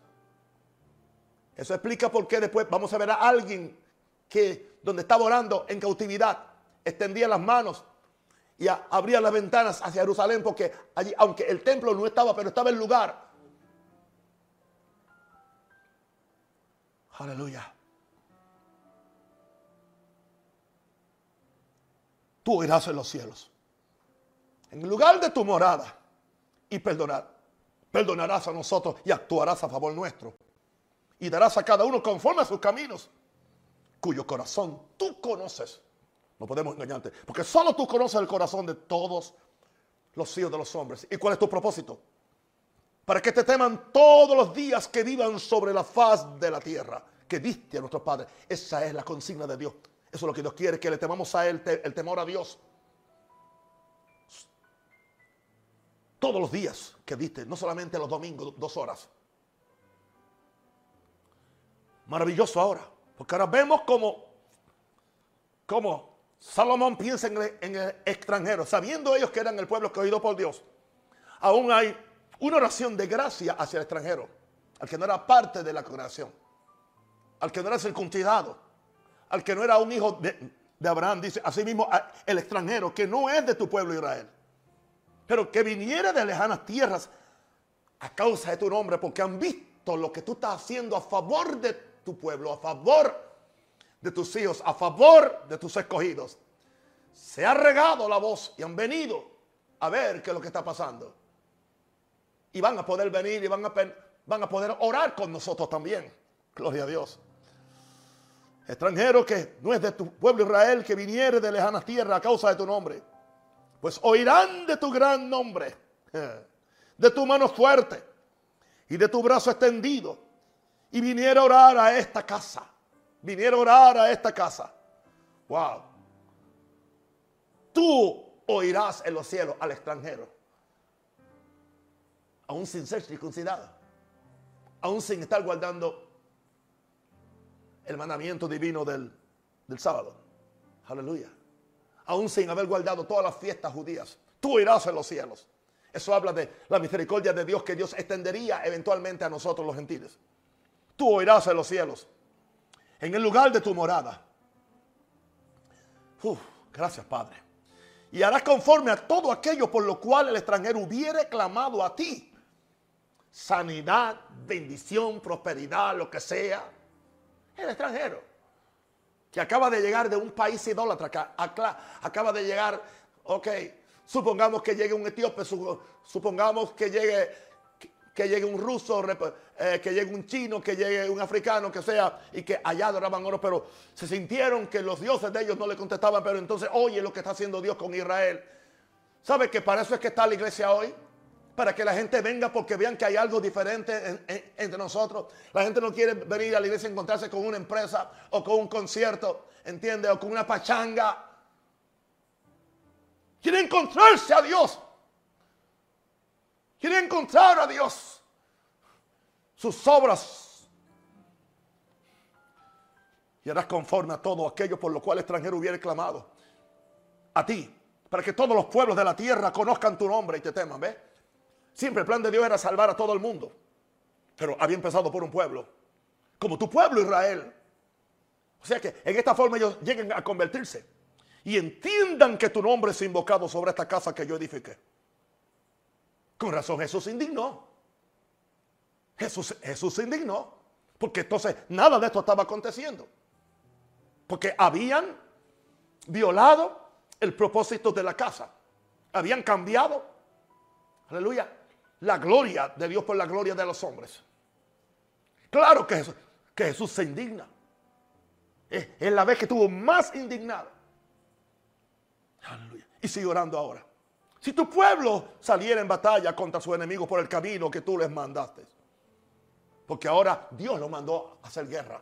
Eso explica por qué después vamos a ver a alguien que donde estaba orando en cautividad, extendía las manos y abría las ventanas hacia Jerusalén porque allí, aunque el templo no estaba, pero estaba el lugar. Aleluya. Tú irás en los cielos en lugar de tu morada y perdonar. perdonarás a nosotros y actuarás a favor nuestro. Y darás a cada uno conforme a sus caminos, cuyo corazón tú conoces. No podemos engañarte, porque solo tú conoces el corazón de todos los hijos de los hombres. ¿Y cuál es tu propósito? Para que te teman todos los días que vivan sobre la faz de la tierra, que diste a nuestros padres. Esa es la consigna de Dios. Eso es lo que Dios quiere, que le temamos a Él, el temor a Dios. todos los días que diste, no solamente los domingos, dos horas. Maravilloso ahora, porque ahora vemos como, como Salomón piensa en el, extranjero, sabiendo ellos que eran el pueblo escogido por Dios. Aún hay una oración de gracia hacia el extranjero, al que no era parte de la congregación, al que no era circuncidado, al que no era un hijo de, Abraham, dice asimismo el extranjero, que no es de tu pueblo Israel pero que viniera de lejanas tierras a causa de tu nombre, porque han visto lo que tú estás haciendo a favor de tu pueblo, a favor de tus hijos, a favor de tus escogidos. Se ha regado la voz y han venido a ver qué es lo que está pasando. Y van a poder venir y van a, van a poder orar con nosotros también. Gloria a Dios. Extranjero que no es de tu pueblo Israel, que viniere de lejanas tierras a causa de tu nombre pues oirán de tu gran nombre, (laughs) de tu mano fuerte y de tu brazo extendido. Y viniera a orar a esta casa. Viniera a orar a esta casa. Wow. Tú oirás en los cielos al extranjero. Aún sin ser circuncidado. Aún sin estar guardando el mandamiento divino del, del sábado. Aleluya aún sin haber guardado todas las fiestas judías. Tú irás en los cielos. Eso habla de la misericordia de Dios que Dios extendería eventualmente a nosotros los gentiles. Tú oirás en los cielos, en el lugar de tu morada. Uf, gracias Padre. Y harás conforme a todo aquello por lo cual el extranjero hubiere clamado a ti. Sanidad, bendición, prosperidad, lo que sea. El extranjero que acaba de llegar de un país idólatra, que acaba de llegar, ok, supongamos que llegue un etíope, supongamos que llegue, que llegue un ruso, eh, que llegue un chino, que llegue un africano, que sea, y que allá adoraban oro, pero se sintieron que los dioses de ellos no le contestaban, pero entonces oye lo que está haciendo Dios con Israel. ¿Sabe que para eso es que está la iglesia hoy? Para que la gente venga porque vean que hay algo diferente entre nosotros. La gente no quiere venir a la iglesia a encontrarse con una empresa o con un concierto, ¿entiende? O con una pachanga. Quiere encontrarse a Dios. Quiere encontrar a Dios. Sus obras. Y harás conforme a todo aquello por lo cual el extranjero hubiera clamado. A ti. Para que todos los pueblos de la tierra conozcan tu nombre y te teman. ¿Ves? Siempre el plan de Dios era salvar a todo el mundo. Pero había empezado por un pueblo. Como tu pueblo Israel. O sea que en esta forma ellos lleguen a convertirse. Y entiendan que tu nombre es invocado sobre esta casa que yo edifiqué. Con razón Jesús se indignó. Jesús, Jesús se indignó. Porque entonces nada de esto estaba aconteciendo. Porque habían violado el propósito de la casa. Habían cambiado. Aleluya la gloria de Dios por la gloria de los hombres. Claro que Jesús, se indigna. Es, la vez que estuvo más indignado. Y sigue orando ahora. Si tu pueblo saliera en batalla contra su enemigo por el camino que tú les mandaste. Porque ahora Dios lo mandó a hacer guerra.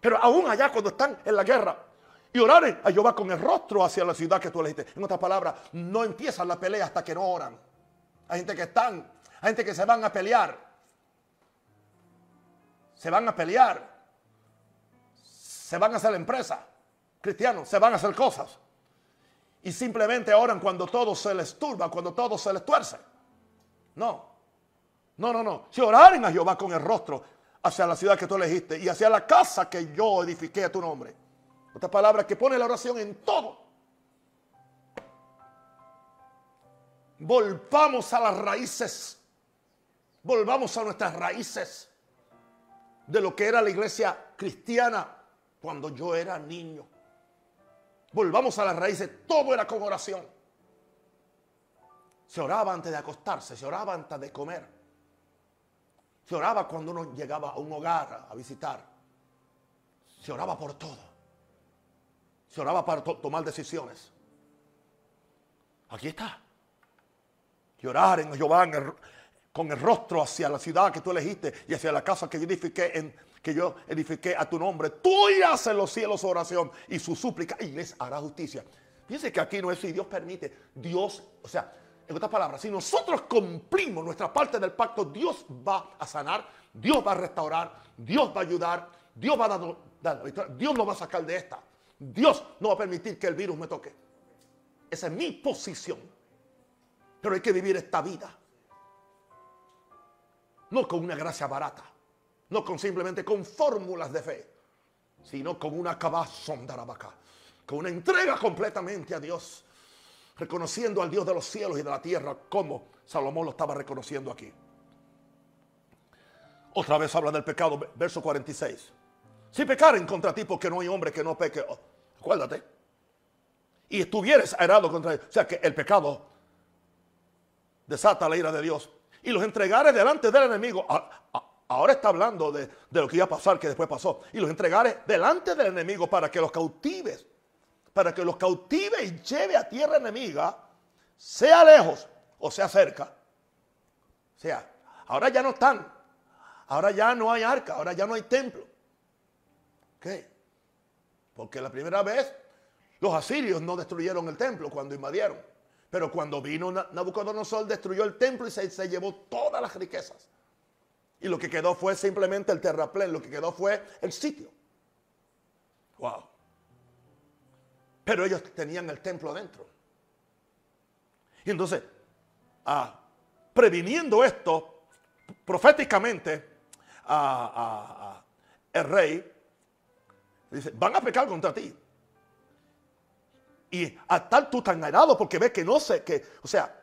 Pero aún allá cuando están en la guerra y oraren a Jehová con el rostro hacia la ciudad que tú elegiste. En otras palabras, no empiezan la pelea hasta que no oran. Hay gente que están, hay gente que se van a pelear. Se van a pelear. Se van a hacer empresa. Cristianos, se van a hacer cosas. Y simplemente oran cuando todo se les turba, cuando todo se les tuerce. No. No, no, no. Si oraren a Jehová con el rostro hacia la ciudad que tú elegiste y hacia la casa que yo edifiqué a tu nombre. Otra palabra que pone la oración en todo. Volvamos a las raíces, volvamos a nuestras raíces de lo que era la iglesia cristiana cuando yo era niño. Volvamos a las raíces, todo era con oración. Se oraba antes de acostarse, se oraba antes de comer. Se oraba cuando uno llegaba a un hogar a visitar. Se oraba por todo. Se oraba para tomar decisiones. Aquí está. Llorar en Jehová con el rostro hacia la ciudad que tú elegiste y hacia la casa que yo edifiqué en, que yo edifiqué a tu nombre. Tú irás en los cielos oración y su súplica y les hará justicia. Fíjense que aquí no es si Dios permite. Dios, o sea, en otras palabras, si nosotros cumplimos nuestra parte del pacto, Dios va a sanar, Dios va a restaurar, Dios va a ayudar, Dios va a dar, dar Dios nos va a sacar de esta. Dios no va a permitir que el virus me toque. Esa es mi posición. Pero hay que vivir esta vida. No con una gracia barata. No con simplemente con fórmulas de fe. Sino con una arabaca. Con una entrega completamente a Dios. Reconociendo al Dios de los cielos y de la tierra como Salomón lo estaba reconociendo aquí. Otra vez habla del pecado, verso 46. Si pecaren contra ti porque no hay hombre que no peque, oh, acuérdate. Y estuvieres airado contra él. O sea que el pecado desata la ira de Dios. Y los entregares delante del enemigo. Ahora está hablando de, de, lo que iba a pasar, que después pasó. Y los entregares delante del enemigo para que los cautives. Para que los cautive y lleve a tierra enemiga. Sea lejos o sea cerca. O sea, ahora ya no están. Ahora ya no hay arca. Ahora ya no hay templo. ¿Qué? Porque la primera vez los asirios no destruyeron el templo cuando invadieron. Pero cuando vino Nabucodonosor, destruyó el templo y se, llevó todas las riquezas. Y lo que quedó fue simplemente el terraplén, lo que quedó fue el sitio. Wow. Pero ellos tenían el templo adentro. Y entonces, ah, previniendo esto, proféticamente, el rey dice, van a pecar contra ti. Y a tal tú tan airado porque ves que no sé, que, o sea,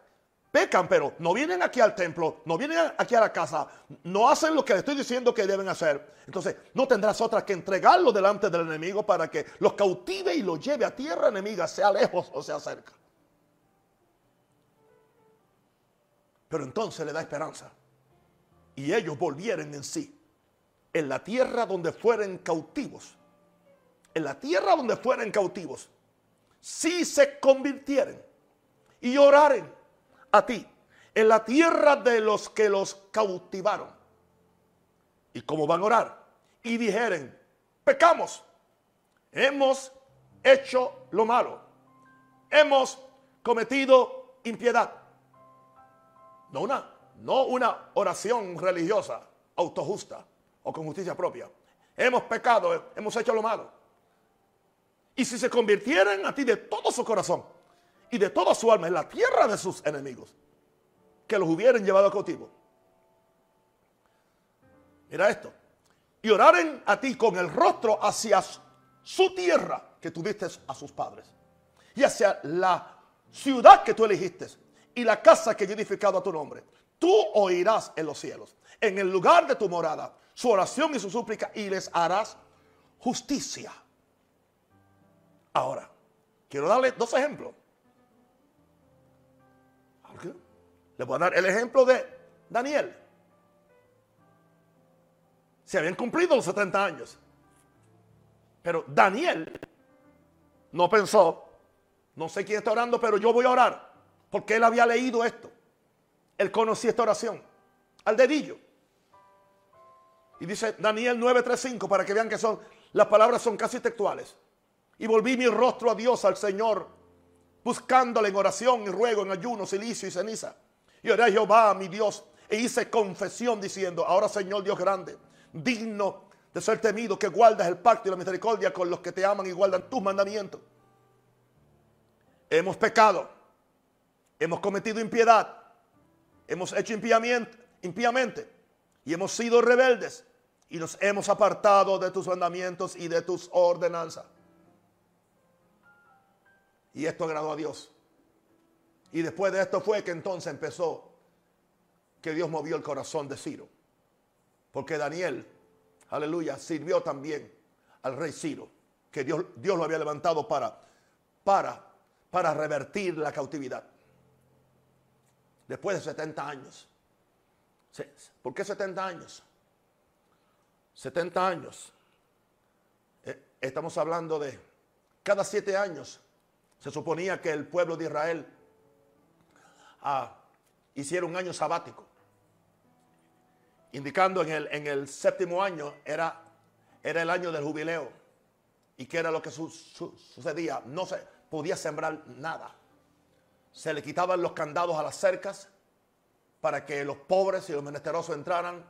pecan, pero no vienen aquí al templo, no vienen aquí a la casa, no hacen lo que le estoy diciendo que deben hacer. Entonces, no tendrás otra que entregarlo delante del enemigo para que los cautive y los lleve a tierra enemiga, sea lejos o sea cerca. Pero entonces le da esperanza. Y ellos volvieron en sí. En la tierra donde fueren cautivos. En la tierra donde fueren cautivos si se convirtieren y oraren a ti en la tierra de los que los cautivaron. ¿Y cómo van a orar? Y dijeren, pecamos, hemos hecho lo malo, hemos cometido impiedad. No una, no una oración religiosa, autojusta o con justicia propia. Hemos pecado, hemos hecho lo malo. Y si se convirtieran a ti de todo su corazón y de toda su alma en la tierra de sus enemigos, que los hubieran llevado a cautivo. Mira esto. Y oraren a ti con el rostro hacia su tierra que tuviste a sus padres. Y hacia la ciudad que tú elegiste y la casa que yo he edificado a tu nombre. Tú oirás en los cielos, en el lugar de tu morada, su oración y su súplica y les harás justicia. Ahora, quiero darle dos ejemplos. Le voy a dar el ejemplo de Daniel. Se habían cumplido los 70 años. Pero Daniel no pensó, no sé quién está orando, pero yo voy a orar. Porque él había leído esto. Él conocía esta oración. Al dedillo. Y dice Daniel 9:35 para que vean que son las palabras son casi textuales. Y volví mi rostro a Dios, al Señor, buscándole en oración y ruego, en ayuno, silicio y ceniza. Y oré a Jehová, mi Dios, e hice confesión diciendo, ahora Señor Dios grande, digno de ser temido, que guardas el pacto y la misericordia con los que te aman y guardan tus mandamientos. Hemos pecado, hemos cometido impiedad, hemos hecho impíamente y hemos sido rebeldes y nos hemos apartado de tus mandamientos y de tus ordenanzas. Y esto agradó a Dios. Y después de esto fue que entonces empezó que Dios movió el corazón de Ciro. Porque Daniel, aleluya, sirvió también al rey Ciro, que Dios, Dios lo había levantado para, para, para revertir la cautividad. después de 70 años. ¿Por qué 70 años? 70 años. Eh, estamos hablando de cada siete años. Se suponía que el pueblo de Israel ah, hiciera un año sabático, indicando en el, en el séptimo año era, era el año del jubileo. ¿Y qué era lo que sucedía? No se podía sembrar nada. Se le quitaban los candados a las cercas para que los pobres y los menesterosos entraran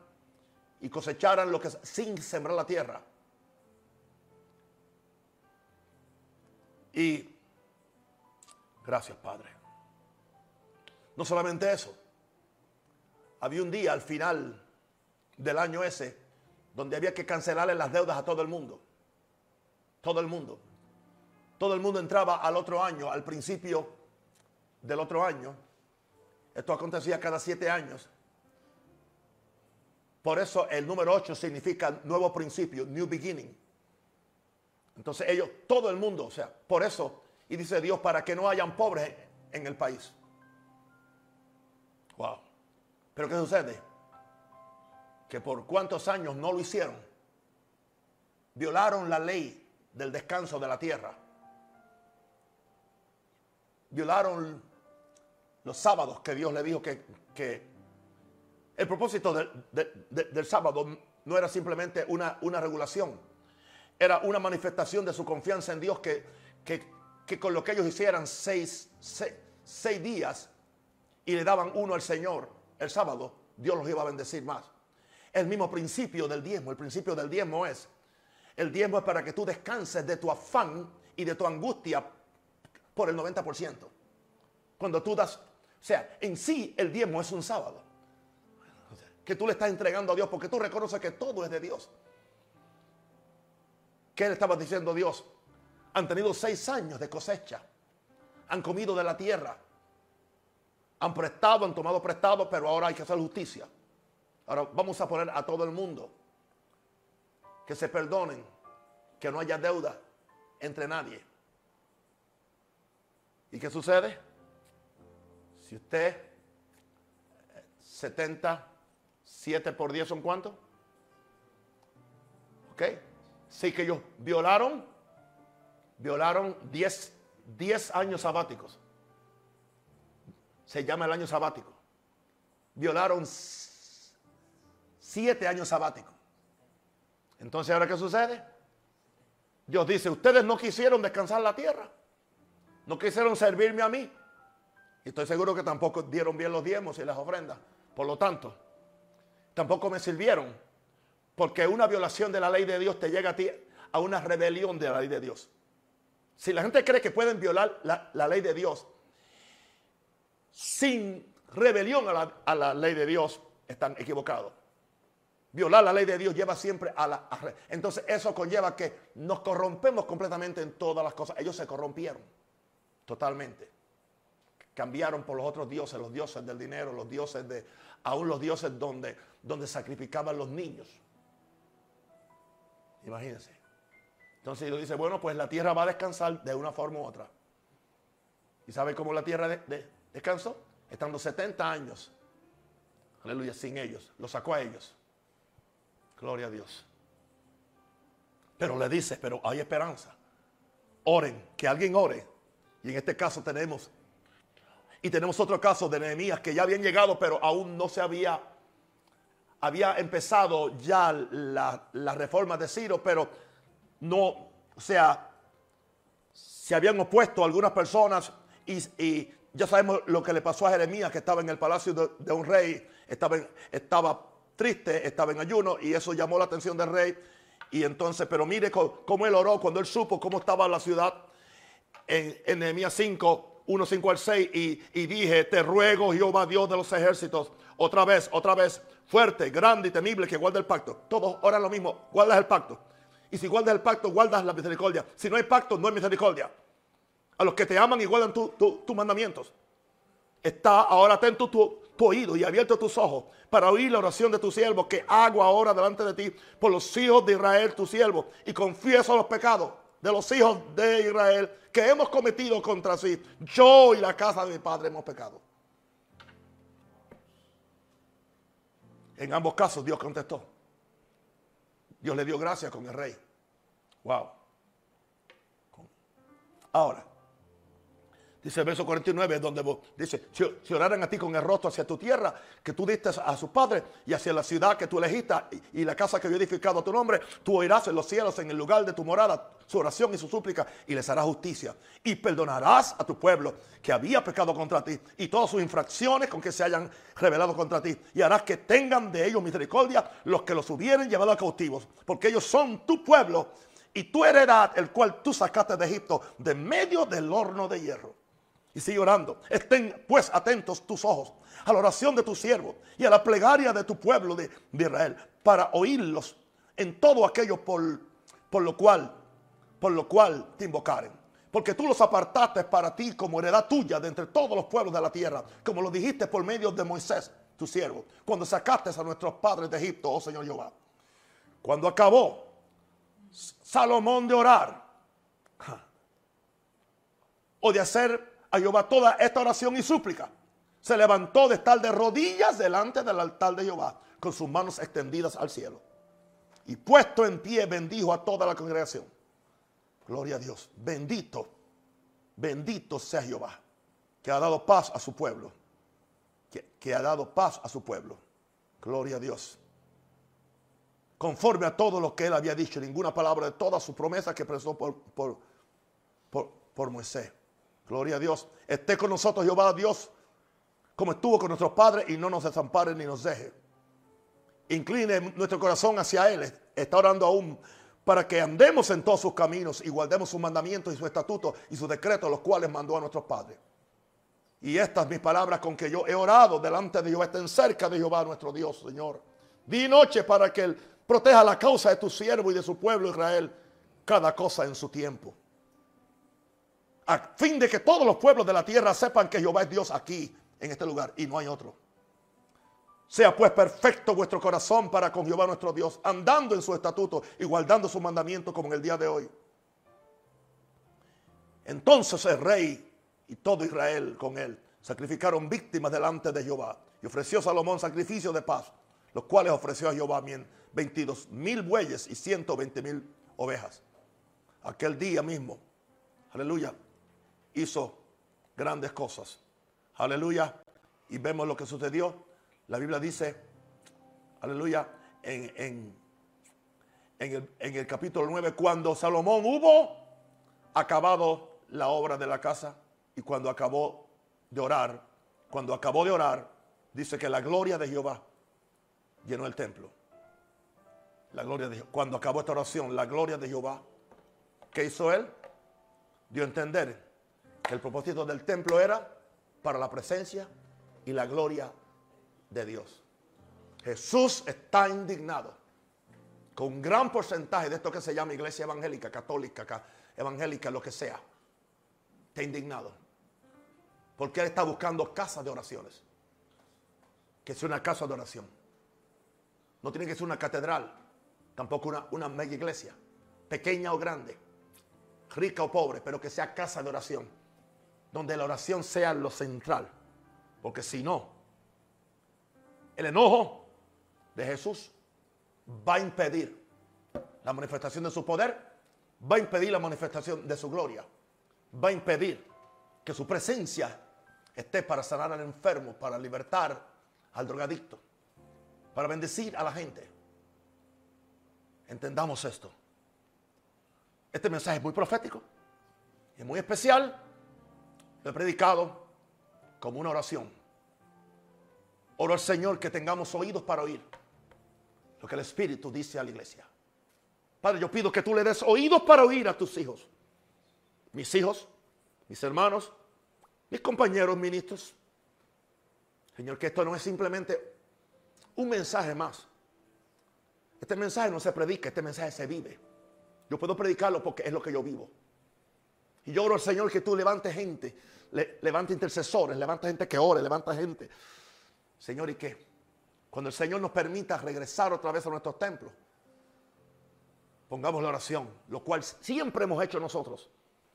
y cosecharan lo que sin sembrar la tierra. Y gracias, Padre. No solamente eso. Había un día al final del año ese donde había que cancelarle las deudas a todo el mundo. Todo el mundo. Todo el mundo entraba al otro año, al principio del otro año. Esto acontecía cada siete años. Por eso el número 8 significa nuevo principio, new beginning. Entonces ellos, todo el mundo, o sea, por eso, y dice Dios, para que no hayan pobres en el país. Wow. Pero ¿qué sucede? Que por cuántos años no lo hicieron. Violaron la ley del descanso de la tierra. Violaron los sábados que Dios le dijo que, que el propósito del, sábado no era simplemente una, una, regulación, era una manifestación de su confianza en Dios que, que, con lo que ellos hicieran seis, seis, días y le daban uno al Señor el sábado, Dios los iba a bendecir más. El mismo principio del diezmo, el principio del diezmo es, el diezmo es para que tú descanses de tu afán y de tu angustia por el 90%. Cuando tú das, o sea, en sí el diezmo es un sábado que tú le estás entregando a Dios porque tú reconoces que todo es de Dios. ¿Qué le estaba diciendo Dios? Han tenido seis años de cosecha. Han comido de la tierra. Han prestado, han tomado prestado, pero ahora hay que hacer justicia. Ahora vamos a poner a todo el mundo que se perdonen, que no haya deuda entre nadie. ¿Y qué sucede? Si usted 70 7 por 10 son cuántos? ¿Ok? Sí que ellos violaron, violaron 10, 10 años sabáticos. Se llama el año sabático. Violaron 7 años sabáticos. Entonces, ¿ahora qué sucede? Dios dice, ustedes no quisieron descansar la tierra. No quisieron servirme a mí. Y estoy seguro que tampoco dieron bien los diezmos y las ofrendas. Por lo tanto, tampoco me sirvieron. Porque una violación de la ley de Dios te llega a ti a una rebelión de la ley de Dios. Si la gente cree que pueden violar la, ley de Dios sin rebelión a la, ley de Dios, están equivocados. Violar la ley de Dios lleva siempre a la... entonces eso conlleva que nos corrompemos completamente en todas las cosas. Ellos se corrompieron totalmente. Cambiaron por los otros dioses, los dioses del dinero, los dioses de, aún los dioses donde, donde sacrificaban los niños. Imagínense. Entonces Dios dice, bueno, pues la tierra va a descansar de una forma u otra. ¿Y sabe cómo la tierra descansó? Estando 70 años. Aleluya, sin ellos. Lo sacó a ellos. Gloria a Dios. Pero le dice, pero hay esperanza. Oren, que alguien ore. Y en este caso tenemos y tenemos otro caso de Nehemías que ya habían llegado, pero aún no se había, había empezado ya la, reforma de Ciro, pero no, o sea, se habían opuesto algunas personas y, ya sabemos lo que le pasó a Jeremías, que estaba en el palacio de, un rey, estaba, estaba triste, estaba en ayuno y eso llamó la atención del rey. Y entonces, pero mire cómo, él oró cuando él supo cómo estaba la ciudad en, en Nehemías 5, 1, 5 al 6 y, dije, te ruego Jehová Dios de los ejércitos, otra vez, otra vez, fuerte, grande y temible que guarda el pacto. Todos oran lo mismo, guardas el pacto. Y si guardas el pacto, guardas la misericordia. Si no hay pacto, no hay misericordia. A los que te aman y guardan tus mandamientos. Está ahora atento tu, tu oído y abierto tus ojos para oír la oración de tu siervo que hago ahora delante de ti por los hijos de Israel, tu siervo, y confieso los pecados de los hijos de Israel que hemos cometido contra sí. Yo y la casa de mi padre hemos pecado. En ambos casos Dios contestó. Dios le dio gracias con el rey. Wow. Ahora, Dice el verso 49, donde dice, si, oraran a ti con el rostro hacia tu tierra, que tú diste a su padre, y hacia la ciudad que tú elegiste, y, la casa que yo he edificado a tu nombre, tú oirás en los cielos, en el lugar de tu morada, su oración y su súplica, y les harás justicia. Y perdonarás a tu pueblo que había pecado contra ti, y todas sus infracciones con que se hayan revelado contra ti, y harás que tengan de ellos misericordia los que los hubieren llevado a cautivos, porque ellos son tu pueblo y tu heredad, el cual tú sacaste de Egipto, de medio del horno de hierro. Y sigue orando. Estén pues atentos tus ojos a la oración de tu siervo y a la plegaria de tu pueblo de, Israel para oírlos en todo aquello por, por lo cual por lo cual te invocaren. Porque tú los apartaste para ti como heredad tuya de entre todos los pueblos de la tierra, como lo dijiste por medio de Moisés, tu siervo, cuando sacaste a nuestros padres de Egipto, oh Señor Jehová. Cuando acabó Salomón de orar o de hacer a Jehová toda esta oración y súplica. Se levantó de estar de rodillas delante del altar de Jehová, con sus manos extendidas al cielo. Y puesto en pie, bendijo a toda la congregación. Gloria a Dios. Bendito, bendito sea Jehová, que ha dado paz a su pueblo. Que, ha dado paz a su pueblo. Gloria a Dios. Conforme a todo lo que él había dicho, ninguna palabra de todas sus promesas que expresó por, por, por Moisés. Gloria a Dios. Esté con nosotros Jehová Dios, como estuvo con nuestros padres, y no nos desampare ni nos deje. Incline nuestro corazón hacia Él. Está orando aún para que andemos en todos sus caminos y guardemos sus mandamientos y sus estatutos y sus decretos, los cuales mandó a nuestros padres. Y estas mis palabras con que yo he orado delante de Jehová estén cerca de Jehová nuestro Dios, Señor. Di noche para que Él proteja la causa de tu siervo y de su pueblo Israel, cada cosa en su tiempo a fin de que todos los pueblos de la tierra sepan que Jehová es Dios aquí, en este lugar, y no hay otro. Sea pues perfecto vuestro corazón para con Jehová nuestro Dios, andando en su estatuto y guardando su mandamiento como en el día de hoy. Entonces el rey y todo Israel con él sacrificaron víctimas delante de Jehová. Y ofreció Salomón sacrificios de paz, los cuales ofreció a Jehová 22 mil bueyes y 120 mil ovejas. Aquel día mismo, aleluya, hizo grandes cosas. Aleluya. Y vemos lo que sucedió. La Biblia dice, aleluya, en, el, en el capítulo 9, cuando Salomón hubo acabado la obra de la casa y cuando acabó de orar, cuando acabó de orar, dice que la gloria de Jehová llenó el templo. La gloria de. Cuando acabó esta oración, la gloria de Jehová, ¿qué hizo él? Dio a entender el propósito del templo era para la presencia y la gloria de Dios. Jesús está indignado con un gran porcentaje de esto que se llama iglesia evangélica, católica, evangélica, lo que sea. Está indignado. Porque Él está buscando casas de oraciones. Que sea una casa de oración. No tiene que ser una catedral, tampoco una, una mega iglesia, pequeña o grande, rica o pobre, pero que sea casa de oración donde la oración sea lo central. Porque si no, el enojo de Jesús va a impedir la manifestación de su poder, va a impedir la manifestación de su gloria, va a impedir que su presencia esté para sanar al enfermo, para libertar al drogadicto, para bendecir a la gente. Entendamos esto. Este mensaje es muy profético, es muy especial he predicado como una oración. Oro al Señor que tengamos oídos para oír lo que el Espíritu dice a la iglesia. Padre, yo pido que tú le des oídos para oír a tus hijos. Mis hijos, mis hermanos, mis compañeros ministros. Señor, que esto no es simplemente un mensaje más. Este mensaje no se predica, este mensaje se vive. Yo puedo predicarlo porque es lo que yo vivo. Y yo oro al Señor que tú levantes gente levanta intercesores, levanta gente que ore, levanta gente. Señor, ¿y qué? Cuando el Señor nos permita regresar otra vez a nuestros templos, pongamos la oración, lo cual siempre hemos hecho nosotros.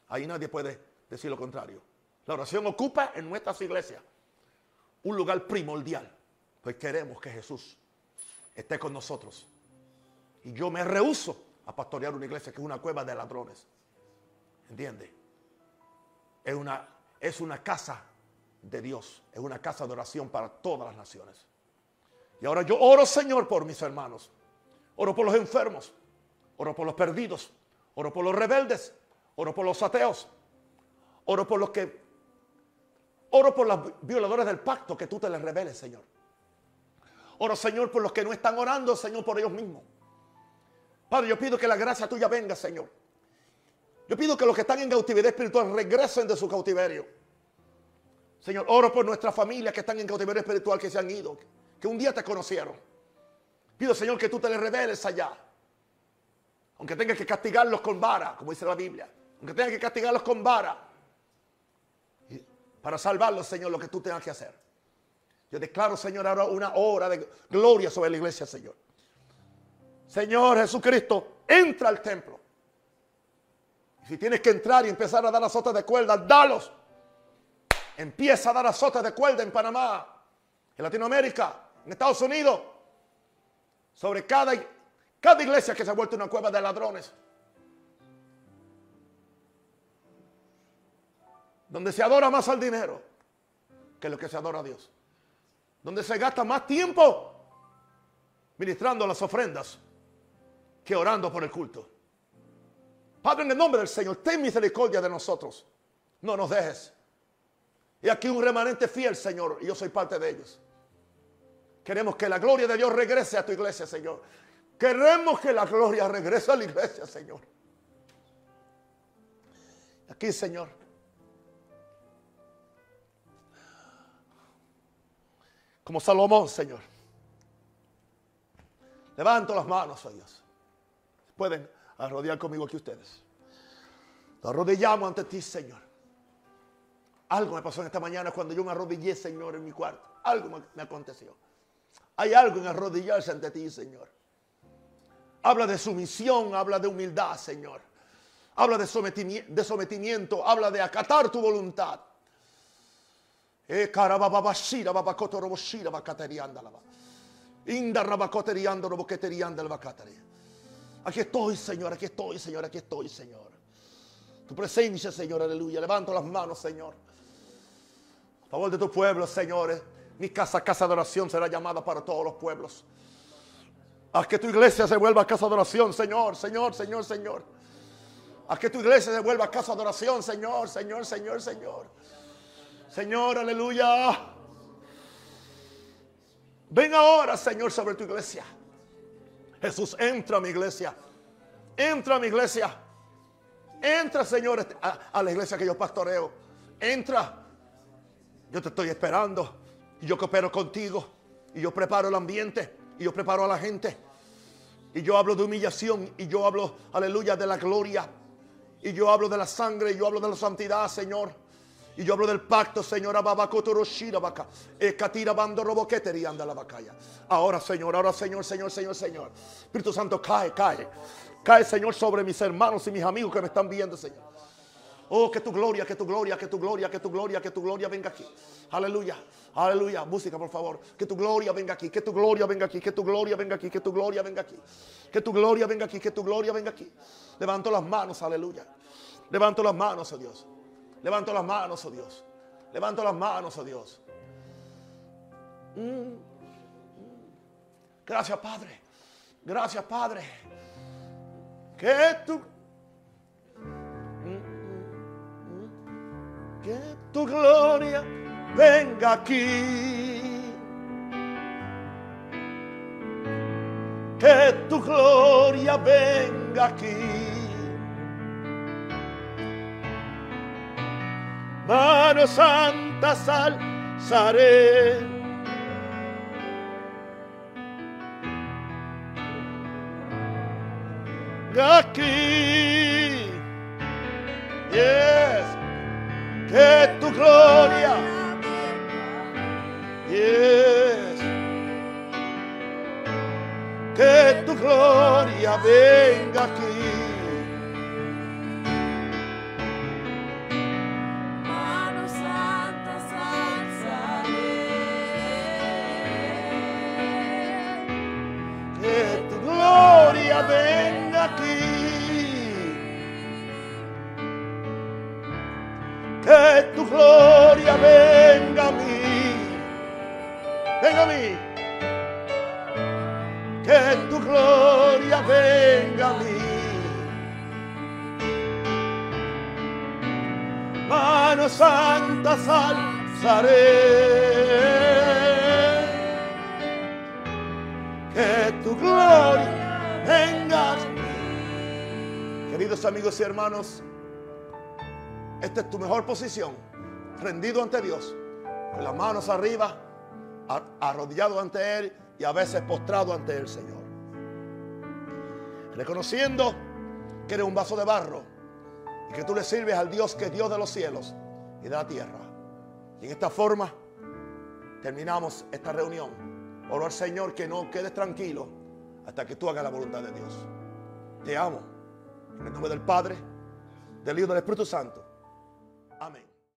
Ahí nadie puede decir lo contrario. La oración ocupa en nuestras iglesias un lugar primordial, pues queremos que Jesús esté con nosotros. Y yo me rehuso a pastorear una iglesia que es una cueva de ladrones. ¿Entiende? Es una, es una casa de Dios, es una casa de oración para todas las naciones. Y ahora yo oro, Señor, por mis hermanos. Oro por los enfermos. Oro por los perdidos. Oro por los rebeldes. Oro por los ateos. Oro por los que... Oro por los violadores del pacto que tú te les reveles, Señor. Oro, Señor, por los que no están orando, Señor, por ellos mismos. Padre, yo pido que la gracia tuya venga, Señor. Yo pido que los que están en cautividad espiritual regresen de su cautiverio. Señor, oro por nuestras familias que están en cautiverio espiritual, que se han ido, que un día te conocieron. Pido, Señor, que tú te les reveles allá. Aunque tengas que castigarlos con vara, como dice la Biblia. Aunque tengas que castigarlos con vara. Para salvarlos, Señor, lo que tú tengas que hacer. Yo declaro, Señor, ahora una hora de gloria sobre la iglesia, Señor. Señor Jesucristo, entra al templo. Si tienes que entrar y empezar a dar azotes de cuerda, dalos. Empieza a dar azotes de cuerda en Panamá, en Latinoamérica, en Estados Unidos, sobre cada, cada iglesia que se ha vuelto una cueva de ladrones. Donde se adora más al dinero que lo que se adora a Dios. Donde se gasta más tiempo ministrando las ofrendas que orando por el culto. Padre, en el nombre del Señor, ten misericordia de nosotros. No nos dejes. Y aquí un remanente fiel, Señor, y yo soy parte de ellos. Queremos que la gloria de Dios regrese a tu iglesia, Señor. Queremos que la gloria regrese a la iglesia, Señor. Aquí, Señor. Como Salomón, Señor. Levanto las manos, a Dios. Pueden arrodillar conmigo aquí ustedes. Nos arrodillamos ante ti, Señor. Algo me pasó en esta mañana cuando yo me arrodillé, Señor, en mi cuarto. Algo me aconteció. Hay algo en arrodillarse ante ti, Señor. Habla de sumisión, habla de humildad, Señor. Habla de sometimiento, de sometimiento habla de acatar tu voluntad. Eh, Aquí estoy, Señor, aquí estoy, Señor, aquí estoy, Señor. Tu presencia, Señor, aleluya. Levanto las manos, Señor. A favor de tu pueblo, Señor. Mi casa, casa de oración, será llamada para todos los pueblos. Haz que tu iglesia se vuelva casa de oración, Señor, Señor, Señor, Señor. Haz que tu iglesia se vuelva casa de oración, Señor, Señor, Señor, Señor. Señor, aleluya. Ven ahora, Señor, sobre tu iglesia. Jesús, entra a mi iglesia. Entra a mi iglesia. Entra, Señor, a, a la iglesia que yo pastoreo. Entra. Yo te estoy esperando. Y yo coopero contigo. Y yo preparo el ambiente. Y yo preparo a la gente. Y yo hablo de humillación. Y yo hablo, aleluya, de la gloria. Y yo hablo de la sangre. Y yo hablo de la santidad, Señor. Y yo hablo del pacto, Señor. Ahora, Señor, ahora, Señor, Señor, Señor, Señor. Espíritu Santo, cae, cae. Cae, Señor, sobre mis hermanos y mis amigos que me están viendo, Señor. Oh, que tu gloria, que tu gloria, que tu gloria, que tu gloria, que tu gloria venga aquí. Aleluya, aleluya. Música, por favor. Que tu gloria venga aquí, que tu gloria venga aquí, que tu gloria venga aquí, que tu gloria venga aquí. Que tu gloria venga aquí, que tu gloria venga aquí. Levanto las manos, aleluya. Levanto las manos, oh Dios. Levanto las manos, oh Dios. Levanto las manos, oh Dios. Mm. Gracias, Padre. Gracias, Padre. Que tu que tu gloria venga aquí. Que tu gloria venga aquí. Mano santa salzaré. Aquí. Yes que tu gloria, yes, que tu gloria venga aquí. venga a mí, venga a mí, que tu gloria venga a mí. Mano santa alzaré, que tu gloria venga a mí. Queridos amigos y hermanos, esta es tu mejor posición rendido ante Dios, con las manos arriba, arrodillado ante Él y a veces postrado ante el Señor. Reconociendo que eres un vaso de barro y que tú le sirves al Dios que es Dios de los cielos y de la tierra. Y en esta forma terminamos esta reunión. Oro al Señor que no quedes tranquilo hasta que tú hagas la voluntad de Dios. Te amo. En el nombre del Padre, del Hijo y del Espíritu Santo. Amén.